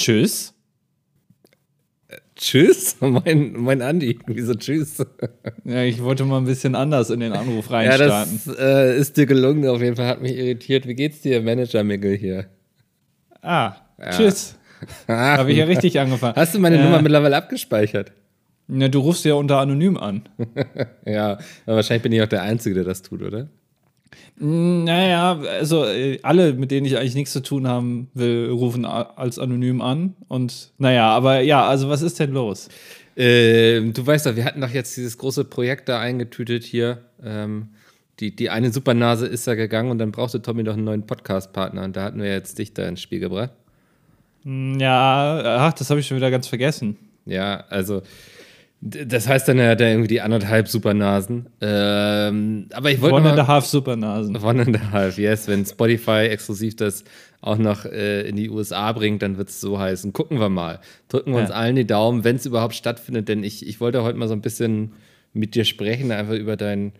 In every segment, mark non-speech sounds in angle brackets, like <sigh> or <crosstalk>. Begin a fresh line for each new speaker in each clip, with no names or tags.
Tschüss.
Tschüss, <laughs> mein, mein Andi. Wieso tschüss?
Ja, ich wollte mal ein bisschen anders in den Anruf reinstarten. <laughs>
Ja, das äh, ist dir gelungen. Auf jeden Fall hat mich irritiert. Wie geht's dir, Manager Mickel hier?
Ah, ja. tschüss. <laughs> Habe ich ja richtig angefangen.
Hast du meine äh, Nummer mittlerweile abgespeichert?
Na, du rufst ja unter anonym an.
ja, aber wahrscheinlich bin ich auch der Einzige, der das tut, oder?
Naja, also äh, alle, mit denen ich eigentlich nichts zu tun haben will, rufen als anonym an. Und naja, aber ja, also was ist denn los?
Ähm, du weißt doch, wir hatten doch jetzt dieses große Projekt da eingetütet hier. Ähm, die, die eine Supernase ist ja gegangen und dann brauchte Tommy doch einen neuen Podcast-Partner und da hatten wir jetzt dich da ins Spiel gebracht.
Hm, ja, ach, das habe ich schon wieder ganz vergessen.
Ja, also das heißt dann, er hat irgendwie die anderthalb Supernasen. Ähm, aber ich wollte
One and a half Supernasen.
One and a half, yes. Wenn Spotify exklusiv das auch noch äh, in die USA bringt, dann wird es so heißen. Gucken wir mal. Drücken wir ja. uns allen die Daumen, wenn es überhaupt stattfindet. Denn ich, ich wollte heute mal so ein bisschen mit dir sprechen, einfach über dein,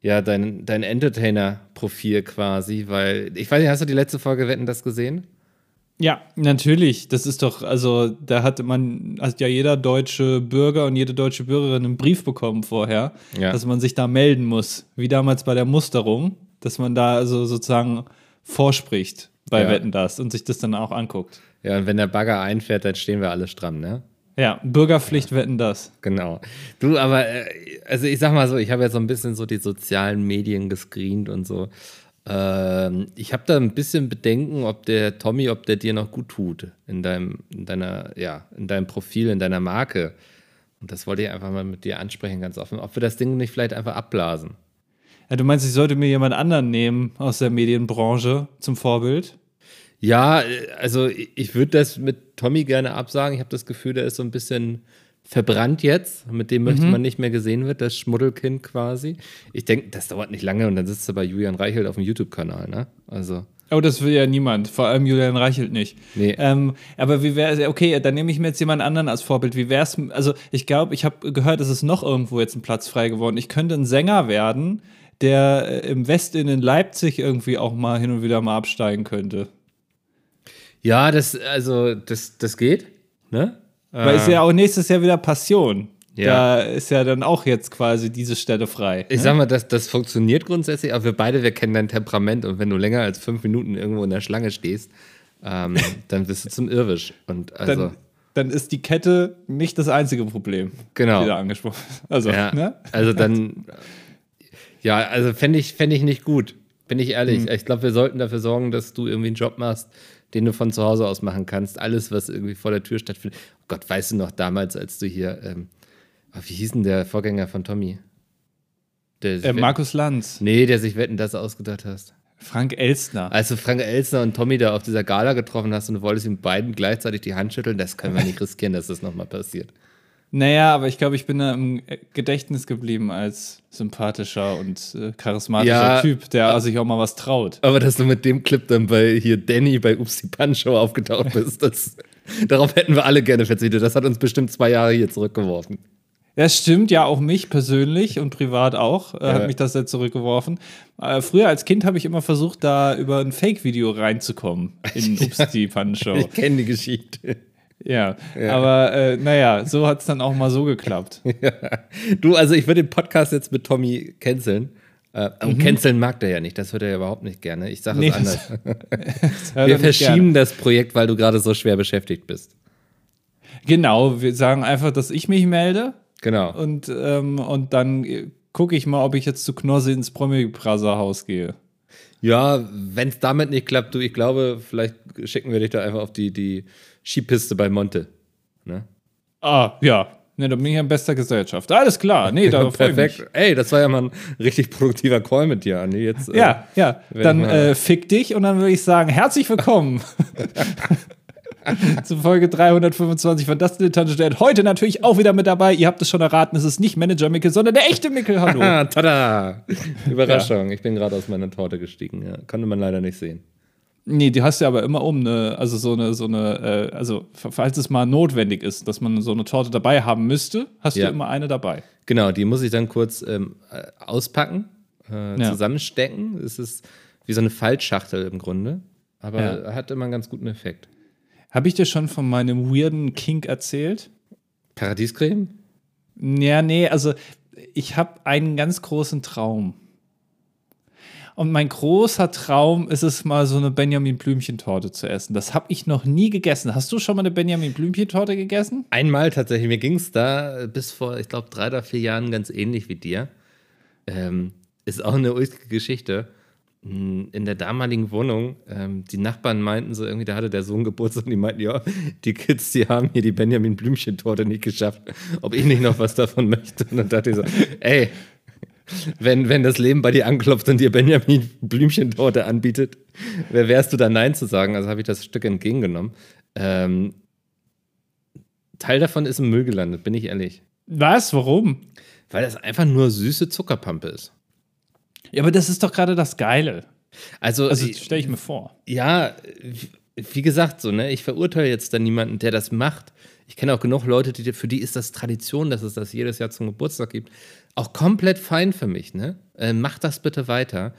ja, dein, dein Entertainer-Profil quasi. Weil, ich weiß nicht, hast du die letzte Folge Wetten das gesehen?
Ja, natürlich. Das ist doch, also da hatte man, hat ja jeder deutsche Bürger und jede deutsche Bürgerin einen Brief bekommen vorher, ja. dass man sich da melden muss, wie damals bei der Musterung, dass man da also sozusagen vorspricht bei ja. Wetten das und sich das dann auch anguckt.
Ja, und wenn der Bagger einfährt, dann stehen wir alle stramm, ne?
Ja, Bürgerpflicht wetten das.
Genau. Du, aber, äh, also ich sag mal so, ich habe ja so ein bisschen so die sozialen Medien gescreent und so. Ähm, ich habe da ein bisschen Bedenken, ob der Tommy, ob der dir noch gut tut in deinem, in deiner, ja, in deinem Profil, in deiner Marke. Und das wollte ich einfach mal mit dir ansprechen, ganz offen. Ob wir das Ding nicht vielleicht einfach abblasen.
Ja, du meinst, ich sollte mir jemand anderen nehmen aus der Medienbranche zum Vorbild?
Ja, also ich würde das mit Tommy gerne absagen. Ich habe das Gefühl, der ist so ein bisschen verbrannt jetzt. Mit dem möchte mhm. man nicht mehr gesehen wird, das Schmuddelkind quasi. Ich denke, das dauert nicht lange und dann sitzt er bei Julian Reichelt auf dem YouTube-Kanal, ne? Also.
Oh, das will ja niemand, vor allem Julian Reichelt nicht. Nee. Ähm, aber wie wäre es, okay, dann nehme ich mir jetzt jemand anderen als Vorbild. Wie wäre es, also ich glaube, ich habe gehört, es ist noch irgendwo jetzt ein Platz frei geworden. Ich könnte ein Sänger werden, der äh, im Westen in Leipzig irgendwie auch mal hin und wieder mal absteigen könnte.
Ja, das, also, das, das geht, ne?
Weil es ja auch nächstes Jahr wieder Passion. Ja. Da ist ja dann auch jetzt quasi diese Stelle frei.
Ich ne? sag mal, das, das funktioniert grundsätzlich, aber wir beide, wir kennen dein Temperament und wenn du länger als fünf Minuten irgendwo in der Schlange stehst, ähm, <laughs> dann bist du zum Irrwisch. Und also.
Dann, dann, ist die Kette nicht das einzige Problem.
Genau.
Wieder angesprochen. Also,
ja,
ne?
also dann, <laughs> ja, also fände ich, fänd ich nicht gut. Bin ich ehrlich. Hm. Ich glaube, wir sollten dafür sorgen, dass du irgendwie einen Job machst, den du von zu Hause aus machen kannst. Alles, was irgendwie vor der Tür stattfindet. Oh Gott, weißt du noch damals, als du hier, ähm, oh, wie hieß denn der Vorgänger von Tommy?
äh, Markus Lanz.
Nee, der sich Wetten das ausgedacht hast.
Frank Elstner.
Als du Frank Elstner und Tommy da auf dieser Gala getroffen hast und du wolltest ihm beiden gleichzeitig die Hand schütteln, das können wir nicht riskieren, dass das nochmal passiert.
Naja, aber ich glaube, ich bin da im Gedächtnis geblieben als sympathischer und äh, charismatischer ja, Typ, der sich auch mal was traut.
Aber dass du mit dem Clip dann bei hier Danny bei Upsi Punch aufgetaucht bist, <laughs> das, darauf hätten wir alle gerne verzichtet. Das hat uns bestimmt zwei Jahre hier zurückgeworfen.
Das stimmt, ja, auch mich persönlich und privat auch, äh, ja. hat mich das sehr zurückgeworfen. Äh, früher als Kind habe ich immer versucht, da über ein Fake-Video reinzukommen in <laughs> Upsi Punch Show.
Ich kenne die Geschichte.
Ja, ja, aber äh, naja, so hat es dann auch mal so geklappt. <laughs>
Ja. Du, also ich würde den Podcast jetzt mit Tommy canceln. Äh, mhm. Canceln mag der ja nicht, das hört er ja überhaupt nicht gerne. Ich sage es nee, anders. <laughs> wir verschieben das Projekt, weil du gerade so schwer beschäftigt bist.
Genau, wir sagen einfach, dass ich mich melde.
Genau.
Und, ähm, und dann gucke ich mal, ob ich jetzt zu Knossi ins Promi-Praser-Haus gehe.
Ja, wenn es damit nicht klappt, du, ich glaube, vielleicht schicken wir dich da einfach auf die, die Skipiste bei Monte. Ne?
Ah, ja. Ne, da bin ich in bester Gesellschaft. Alles klar. Nee, <laughs> da
Perfekt. Ey, das war ja mal ein richtig produktiver Call mit dir, Andi. Jetzt,
ja, äh, ja. Dann äh, fick dich und dann würde ich sagen, herzlich willkommen <laughs> <laughs> zu Folge 325 von Das Dilettantische Dad. Heute natürlich auch wieder mit dabei. Ihr habt es schon erraten, es ist nicht Manager Mickel, sondern der echte Mickel. Hallo.
Tada! Überraschung. Ja. Ich bin gerade aus meiner Torte gestiegen. Ja. Konnte man leider nicht sehen.
Nee, die hast du aber immer um, ne, also so eine, so eine, äh, also falls es mal notwendig ist, dass man so eine Torte dabei haben müsste, hast ja. du immer eine dabei.
Genau, die muss ich dann kurz ähm, äh, auspacken, äh, ja. zusammenstecken. Es ist wie so eine Faltschachtel im Grunde, aber ja. hat immer einen ganz guten Effekt.
Habe ich dir schon von meinem weirden Kink erzählt?
Paradiescreme?
Ja, nee, also ich habe einen ganz großen Traum. Und mein großer Traum ist es mal so eine Benjamin Blümchen-Torte zu essen. Das habe ich noch nie gegessen. Hast du schon mal eine Benjamin Blümchen-Torte gegessen?
Einmal tatsächlich. Mir ging es da bis vor, ich glaube, drei oder vier Jahren ganz ähnlich wie dir. Ähm, ist auch eine ulkige Geschichte. Hm, in der damaligen Wohnung, ähm, die Nachbarn meinten so irgendwie, da hatte der Sohn Geburtstag und die meinten, ja, die Kids, die haben hier die Benjamin Blümchen-Torte nicht geschafft, ob ich nicht noch was davon möchte. Und dann dachte ich so, ey, wenn, wenn das Leben bei dir anklopft und dir Benjamin Blümchentorte anbietet, wer wärst du da Nein zu sagen? Also habe ich das Stück entgegengenommen. Ähm, Teil davon ist im Müll gelandet, bin ich ehrlich.
Was? Warum?
Weil das einfach nur süße Zuckerpampe ist.
Ja, aber das ist doch gerade das Geile.
Also,
also stelle ich mir vor.
Ja, wie gesagt, so, ne, ich verurteile jetzt da niemanden, der das macht. Ich kenne auch genug Leute, die, für die ist das Tradition, dass es das jedes Jahr zum Geburtstag gibt auch komplett fein für mich, ne? Äh, mach das bitte weiter.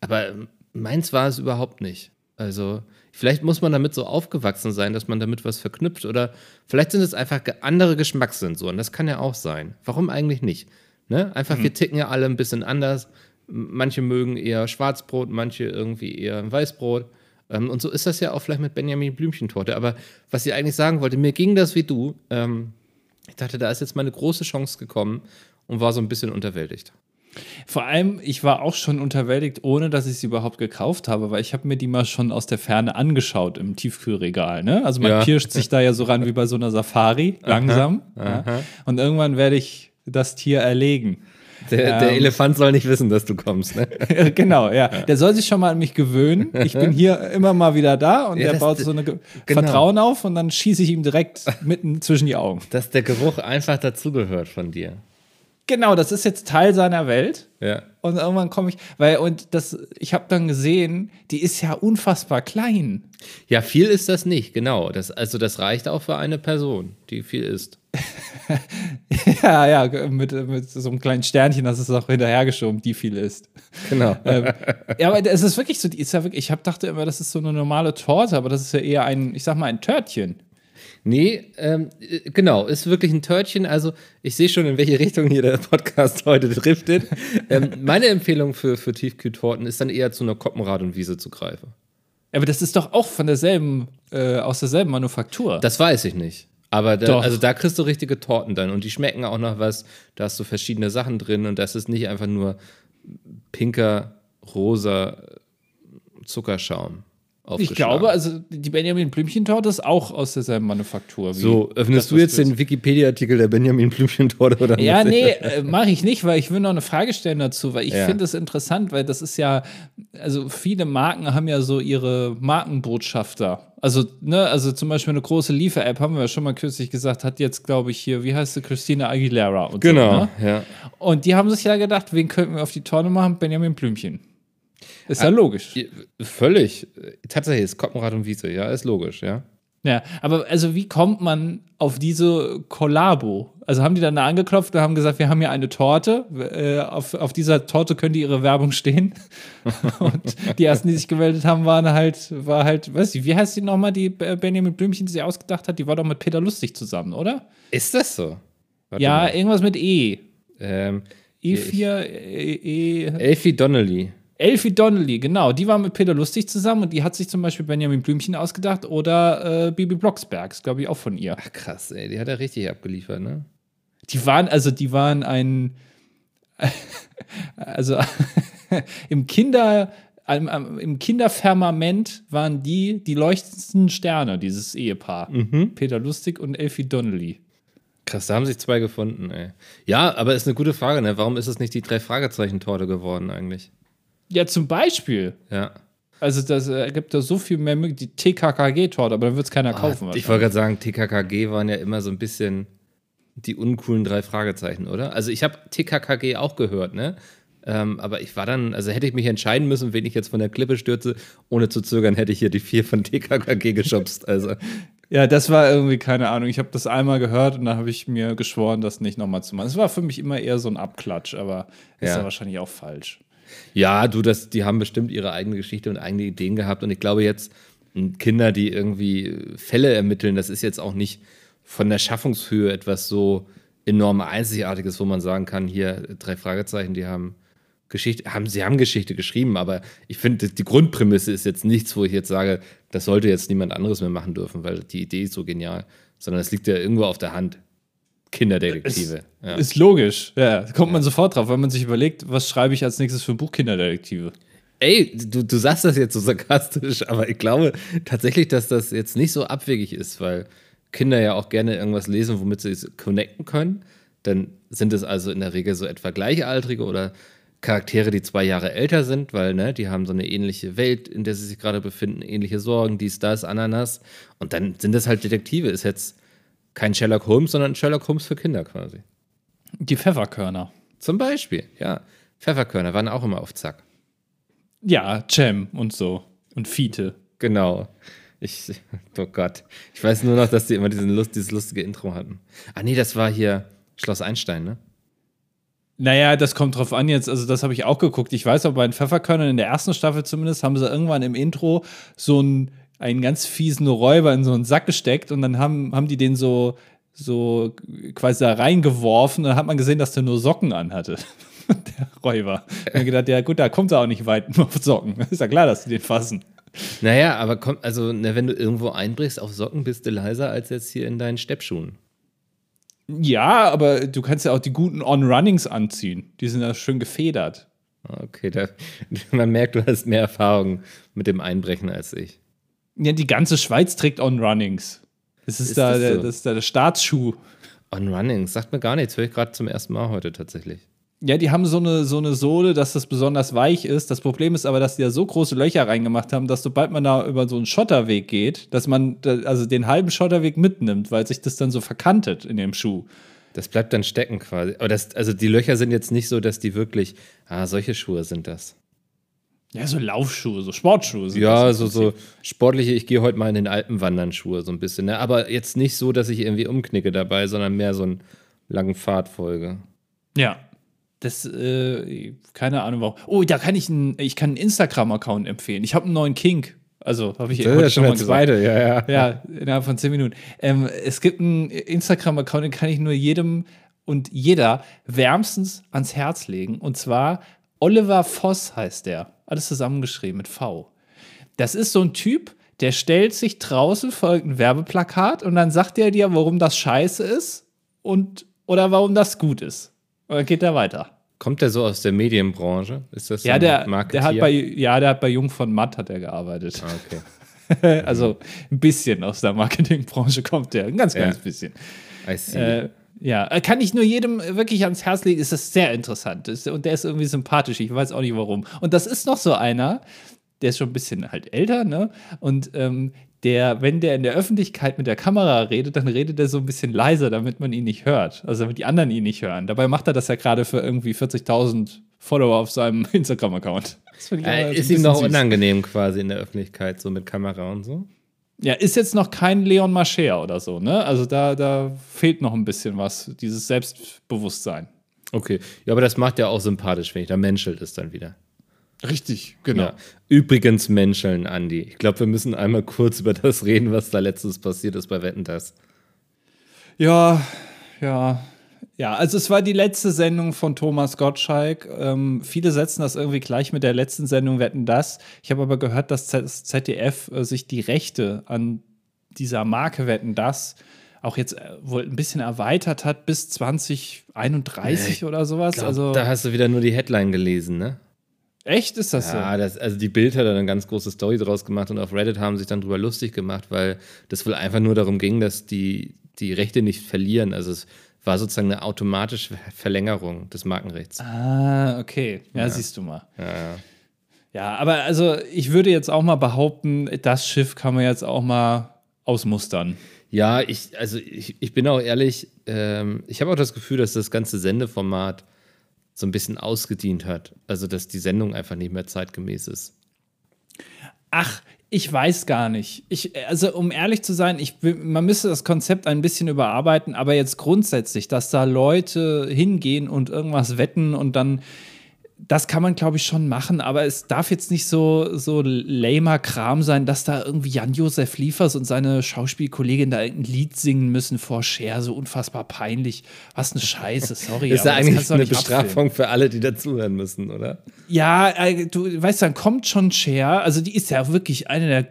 Aber meins war es überhaupt nicht. Also, vielleicht muss man damit so aufgewachsen sein, dass man damit was verknüpft. Oder vielleicht sind es einfach andere Geschmackssensoren. Das kann ja auch sein. Warum eigentlich nicht? Ne? Einfach, mhm. wir ticken ja alle ein bisschen anders. Manche mögen eher Schwarzbrot, manche irgendwie eher Weißbrot. Ähm, und so ist das ja auch vielleicht mit Benjamin Blümchentorte. Aber was ich eigentlich sagen wollte, mir ging das wie du. Ähm, ich dachte, da ist jetzt mal eine große Chance gekommen, und war so ein bisschen unterwältigt.
Vor allem, ich war auch schon unterwältigt, ohne dass ich sie überhaupt gekauft habe, weil ich habe mir die mal schon aus der Ferne angeschaut im Tiefkühlregal. Ne? Also man ja. pirscht sich da ja so ran wie bei so einer Safari, langsam. Aha, aha. Ja? Und irgendwann werde ich das Tier erlegen.
Der, der ähm, Elefant soll nicht wissen, dass du kommst, ne? <laughs>
genau, ja. Der soll sich schon mal an mich gewöhnen. Ich bin hier immer mal wieder da und ja, der baut so eine genau. Vertrauen auf und dann schieße ich ihm direkt mitten zwischen die Augen.
Dass der Geruch einfach dazugehört von dir.
Genau, das ist jetzt Teil seiner Welt.
Ja.
Und irgendwann komme ich, weil, und das, ich habe dann gesehen, die ist ja unfassbar klein.
Ja, viel ist das nicht, genau. Das, also das reicht auch für eine Person, die viel isst. <laughs>
ja, ja, mit, mit so einem kleinen Sternchen, das ist auch hinterhergeschoben, die viel isst.
Genau. <laughs>
ähm, ja, aber es ist wirklich so, die ist ja wirklich, ich hab, dachte immer, das ist so eine normale Torte, aber das ist ja eher ein, ich sag mal, ein Törtchen.
Nee, ähm, äh, genau, ist wirklich ein Törtchen. Also, ich sehe schon, in welche Richtung hier der Podcast <laughs> heute driftet. ähm, meine Empfehlung für, für Tiefkühltorten ist dann eher zu einer Koppenrad und Wiese zu greifen.
Aber das ist doch auch von derselben, äh, aus derselben Manufaktur.
Das weiß ich nicht. Aber da, also da kriegst du richtige Torten dann und die schmecken auch noch was. Da hast du verschiedene Sachen drin und das ist nicht einfach nur pinker, rosa Zuckerschaum.
Ich glaube, also die Benjamin Blümchen-Torte ist auch aus derselben Manufaktur.
so, öffnest das, du jetzt den Wikipedia-Artikel der Benjamin Blümchen-Torte oder
Ja, nee, äh, mache ich nicht, weil ich will noch eine Frage stellen dazu, weil ich ja. finde es interessant, weil das ist ja, also viele Marken haben ja so ihre Markenbotschafter. Also, ne, also zum Beispiel eine große Liefer-App, haben wir ja schon mal kürzlich gesagt, hat jetzt, glaube ich, hier, wie heißt sie, Christina Aguilera und
Genau,
so,
ne? ja.
Und die haben sich ja gedacht, wen könnten wir auf die Torte machen? Benjamin Blümchen. Ist ja ah, logisch.
Völlig. Tatsächlich ist Koppenrad und Wiese, ja, ist logisch, ja.
Ja, aber also wie kommt man auf diese Kollabo? Also haben die dann da angeklopft und haben gesagt, wir haben hier eine Torte, äh, auf, auf dieser Torte könnte ihre Werbung stehen. <laughs> und die ersten, die sich gemeldet haben, waren halt, war halt, weiß ich, wie heißt die nochmal, die Benjamin Blümchen, die sie ausgedacht hat? Die war doch mit Peter Lustig zusammen, oder?
Ist das so?
Warte ja, mal. irgendwas mit E.
Ähm,
E4, E. e
Elfie Donnelly.
Elfie Donnelly, genau, die war mit Peter Lustig zusammen und die hat sich zum Beispiel Benjamin Blümchen ausgedacht oder äh, Bibi Blocksberg, ist glaube ich auch von ihr.
Ach krass, ey, die hat er richtig abgeliefert, ne?
Die waren, also die waren ein, <laughs> also <laughs> im Kinder, im Kinderfirmament waren die die leuchtendsten Sterne, dieses Ehepaar. Mhm. Peter Lustig und Elfie Donnelly.
Krass, da haben sich zwei gefunden, ey. Ja, aber ist eine gute Frage, ne? Warum ist es nicht die drei Fragezeichen-Torte geworden eigentlich?
Ja, zum Beispiel.
Ja.
Also das ergibt da so viel mehr Möglichkeiten. Die TKKG-Torte, aber dann wird es keiner oh, kaufen.
Ich wollte gerade sagen, TKKG waren ja immer so ein bisschen die uncoolen drei Fragezeichen, oder? Also ich habe TKKG auch gehört, ne? Ähm, aber ich war dann, also hätte ich mich entscheiden müssen, wen ich jetzt von der Klippe stürze, ohne zu zögern, hätte ich hier die vier von TKKG geschubst. Also.
ja, das war irgendwie, keine Ahnung. Ich habe das einmal gehört und da habe ich mir geschworen, das nicht nochmal zu machen. Es war für mich immer eher so ein Abklatsch, aber ist ja, ja wahrscheinlich auch falsch.
Ja, du, das, die haben bestimmt ihre eigene Geschichte und eigene Ideen gehabt. Und ich glaube jetzt, Kinder, die irgendwie Fälle ermitteln, das ist jetzt auch nicht von der Schaffungshöhe etwas so enorm Einzigartiges, wo man sagen kann, hier drei Fragezeichen, die haben Geschichte, haben, sie haben Geschichte geschrieben, aber ich finde, die Grundprämisse ist jetzt nichts, wo ich jetzt sage, das sollte jetzt niemand anderes mehr machen dürfen, weil die Idee ist so genial, sondern es liegt ja irgendwo auf der Hand. Kinderdetektive. Ist,
ja. ist logisch, ja. kommt man sofort drauf, wenn man sich überlegt, was schreibe ich als nächstes für ein Buch Kinderdetektive.
Ey, du, du sagst das jetzt so sarkastisch, <laughs> aber ich glaube tatsächlich, dass das jetzt nicht so abwegig ist, weil Kinder ja auch gerne irgendwas lesen, womit sie es connecten können. Dann sind es also in der Regel so etwa Gleichaltrige oder Charaktere, die zwei Jahre älter sind, weil ne, die haben so eine ähnliche Welt, in der sie sich gerade befinden, ähnliche Sorgen, dies, das, Ananas. Und dann sind es halt Detektive. Ist jetzt kein Sherlock Holmes, sondern Sherlock Holmes für Kinder quasi.
Die Pfefferkörner.
Zum Beispiel, ja. Pfefferkörner waren auch immer auf Zack.
Ja, Cem und so. Und Fiete.
Genau. Ich, oh Gott. Ich weiß nur noch, dass die immer diesen Lust, dieses lustige Intro hatten. Ah, nee, das war hier Schloss Einstein, ne?
Naja, das kommt drauf an jetzt. Also, das habe ich auch geguckt. Ich weiß aber bei den Pfefferkörnern in der ersten Staffel zumindest haben sie irgendwann im Intro so einen, einen ganz fiesen Räuber in so einen Sack gesteckt und dann haben, haben die den so, so quasi da reingeworfen. Und dann hat man gesehen, dass der nur Socken anhatte. <laughs> der Räuber. Ich habe gedacht, ja gut, da kommt er auch nicht weit nur <laughs> auf Socken. Ist ja klar, dass die den fassen.
Naja, aber komm, also, ne, wenn du irgendwo einbrichst auf Socken, bist du leiser als jetzt hier in deinen Steppschuhen.
Ja, aber du kannst ja auch die guten On-Runnings anziehen. Die sind ja schön gefedert.
Okay, da, <laughs> man merkt, du hast mehr Erfahrung mit dem Einbrechen als ich.
Ja, die ganze Schweiz trägt On-Runnings. Das ist, ist da, das, der, so? das ist da der Staatsschuh.
On-Runnings, sagt mir gar nichts, höre ich gerade zum ersten Mal heute tatsächlich.
Ja, die haben so eine, so eine Sohle, dass das besonders weich ist. Das Problem ist aber, dass die da so große Löcher reingemacht haben, dass sobald man da über so einen Schotterweg geht, dass man also den halben Schotterweg mitnimmt, weil sich das dann so verkantet in dem Schuh.
Das bleibt dann stecken quasi. Aber das, also die Löcher sind jetzt nicht so, dass die wirklich, ah, solche Schuhe sind das.
Ja, so Laufschuhe, so Sportschuhe.
Ja, so, so sportliche, ich gehe heute mal in den Alpen wandern Schuhe, so ein bisschen. Ne? Aber jetzt nicht so, dass ich irgendwie umknicke dabei, sondern mehr so einen langen Pfadfolge.
Ja, das, äh, keine Ahnung warum. Oh, da kann ich einen, ich kann einen Instagram-Account empfehlen. Ich habe einen neuen Kink. Also, habe ich
das heute schon mal gesagt. Zweite, ja, ja.
Ja, innerhalb von zehn Minuten. Ähm, es gibt einen Instagram-Account, den kann ich nur jedem und jeder wärmstens ans Herz legen. Und zwar Oliver Voss heißt der. Alles zusammengeschrieben mit V. Das ist so ein Typ, der stellt sich draußen folgt ein Werbeplakat und dann sagt er dir, warum das scheiße ist und oder warum das gut ist. Und dann geht er weiter.
Kommt der so aus der Medienbranche? Ist das so
ja, der, der hat bei, ja, der hat bei Jung von Matt hat er gearbeitet.
Ah, okay. <laughs>
also ein bisschen aus der Marketingbranche kommt der. Ein ganz, ganz ja. bisschen.
I see. Äh,
ja, kann ich nur jedem wirklich ans Herz legen, ist das sehr interessant. Und der ist irgendwie sympathisch, ich weiß auch nicht warum. Und das ist noch so einer, der ist schon ein bisschen halt älter, ne? Und ähm, der, wenn der in der Öffentlichkeit mit der Kamera redet, dann redet er so ein bisschen leiser, damit man ihn nicht hört. Also damit die anderen ihn nicht hören. Dabei macht er das ja gerade für irgendwie 40.000 Follower auf seinem <laughs> Instagram-Account.
Äh, ist ihm noch süß. unangenehm quasi in der Öffentlichkeit, so mit Kamera und so?
Ja, ist jetzt noch kein Leon Mascher oder so, ne? Also da, da fehlt noch ein bisschen was, dieses Selbstbewusstsein.
Okay, ja, aber das macht ja auch sympathisch, wenn ich da menschelt ist dann wieder.
Richtig, genau. Ja.
Übrigens Menscheln, Andi. Ich glaube, wir müssen einmal kurz über das reden, was da letztens passiert ist bei Wetten das.
Ja, ja. Ja, also es war die letzte Sendung von Thomas Gottschalk. Ähm, viele setzen das irgendwie gleich mit der letzten Sendung Wetten das. Ich habe aber gehört, dass das ZDF äh, sich die Rechte an dieser Marke Wetten das auch jetzt äh, wohl ein bisschen erweitert hat bis 2031 oder sowas.
Glaub,
also
da hast du wieder nur die Headline gelesen, ne?
Echt ist das
ja,
so?
Ja, also die Bild hat dann eine ganz große Story draus gemacht und auf Reddit haben sich dann drüber lustig gemacht, weil das wohl einfach nur darum ging, dass die die Rechte nicht verlieren. Also es war sozusagen eine automatische Verlängerung des Markenrechts.
Ah, okay. Ja, ja. siehst du mal.
Ja, ja.
ja, aber also ich würde jetzt auch mal behaupten, das Schiff kann man jetzt auch mal ausmustern.
Ja, ich, also ich, ich bin auch ehrlich, ähm, ich habe auch das Gefühl, dass das ganze Sendeformat so ein bisschen ausgedient hat. Also, dass die Sendung einfach nicht mehr zeitgemäß ist.
Ach, ich weiß gar nicht. Ich, also, um ehrlich zu sein, ich, man müsste das Konzept ein bisschen überarbeiten, aber jetzt grundsätzlich, dass da Leute hingehen und irgendwas wetten und dann das kann man, glaube ich, schon machen, aber es darf jetzt nicht so, so lamer Kram sein, dass da irgendwie Jan-Josef Liefers und seine Schauspielkollegin da ein Lied singen müssen vor Cher, so unfassbar peinlich. Was eine Scheiße, sorry.
ist ja eigentlich eine Bestrafung abfilmen. für alle, die dazuhören müssen, oder?
Ja, äh, du weißt, dann kommt schon Cher, also die ist ja wirklich eine der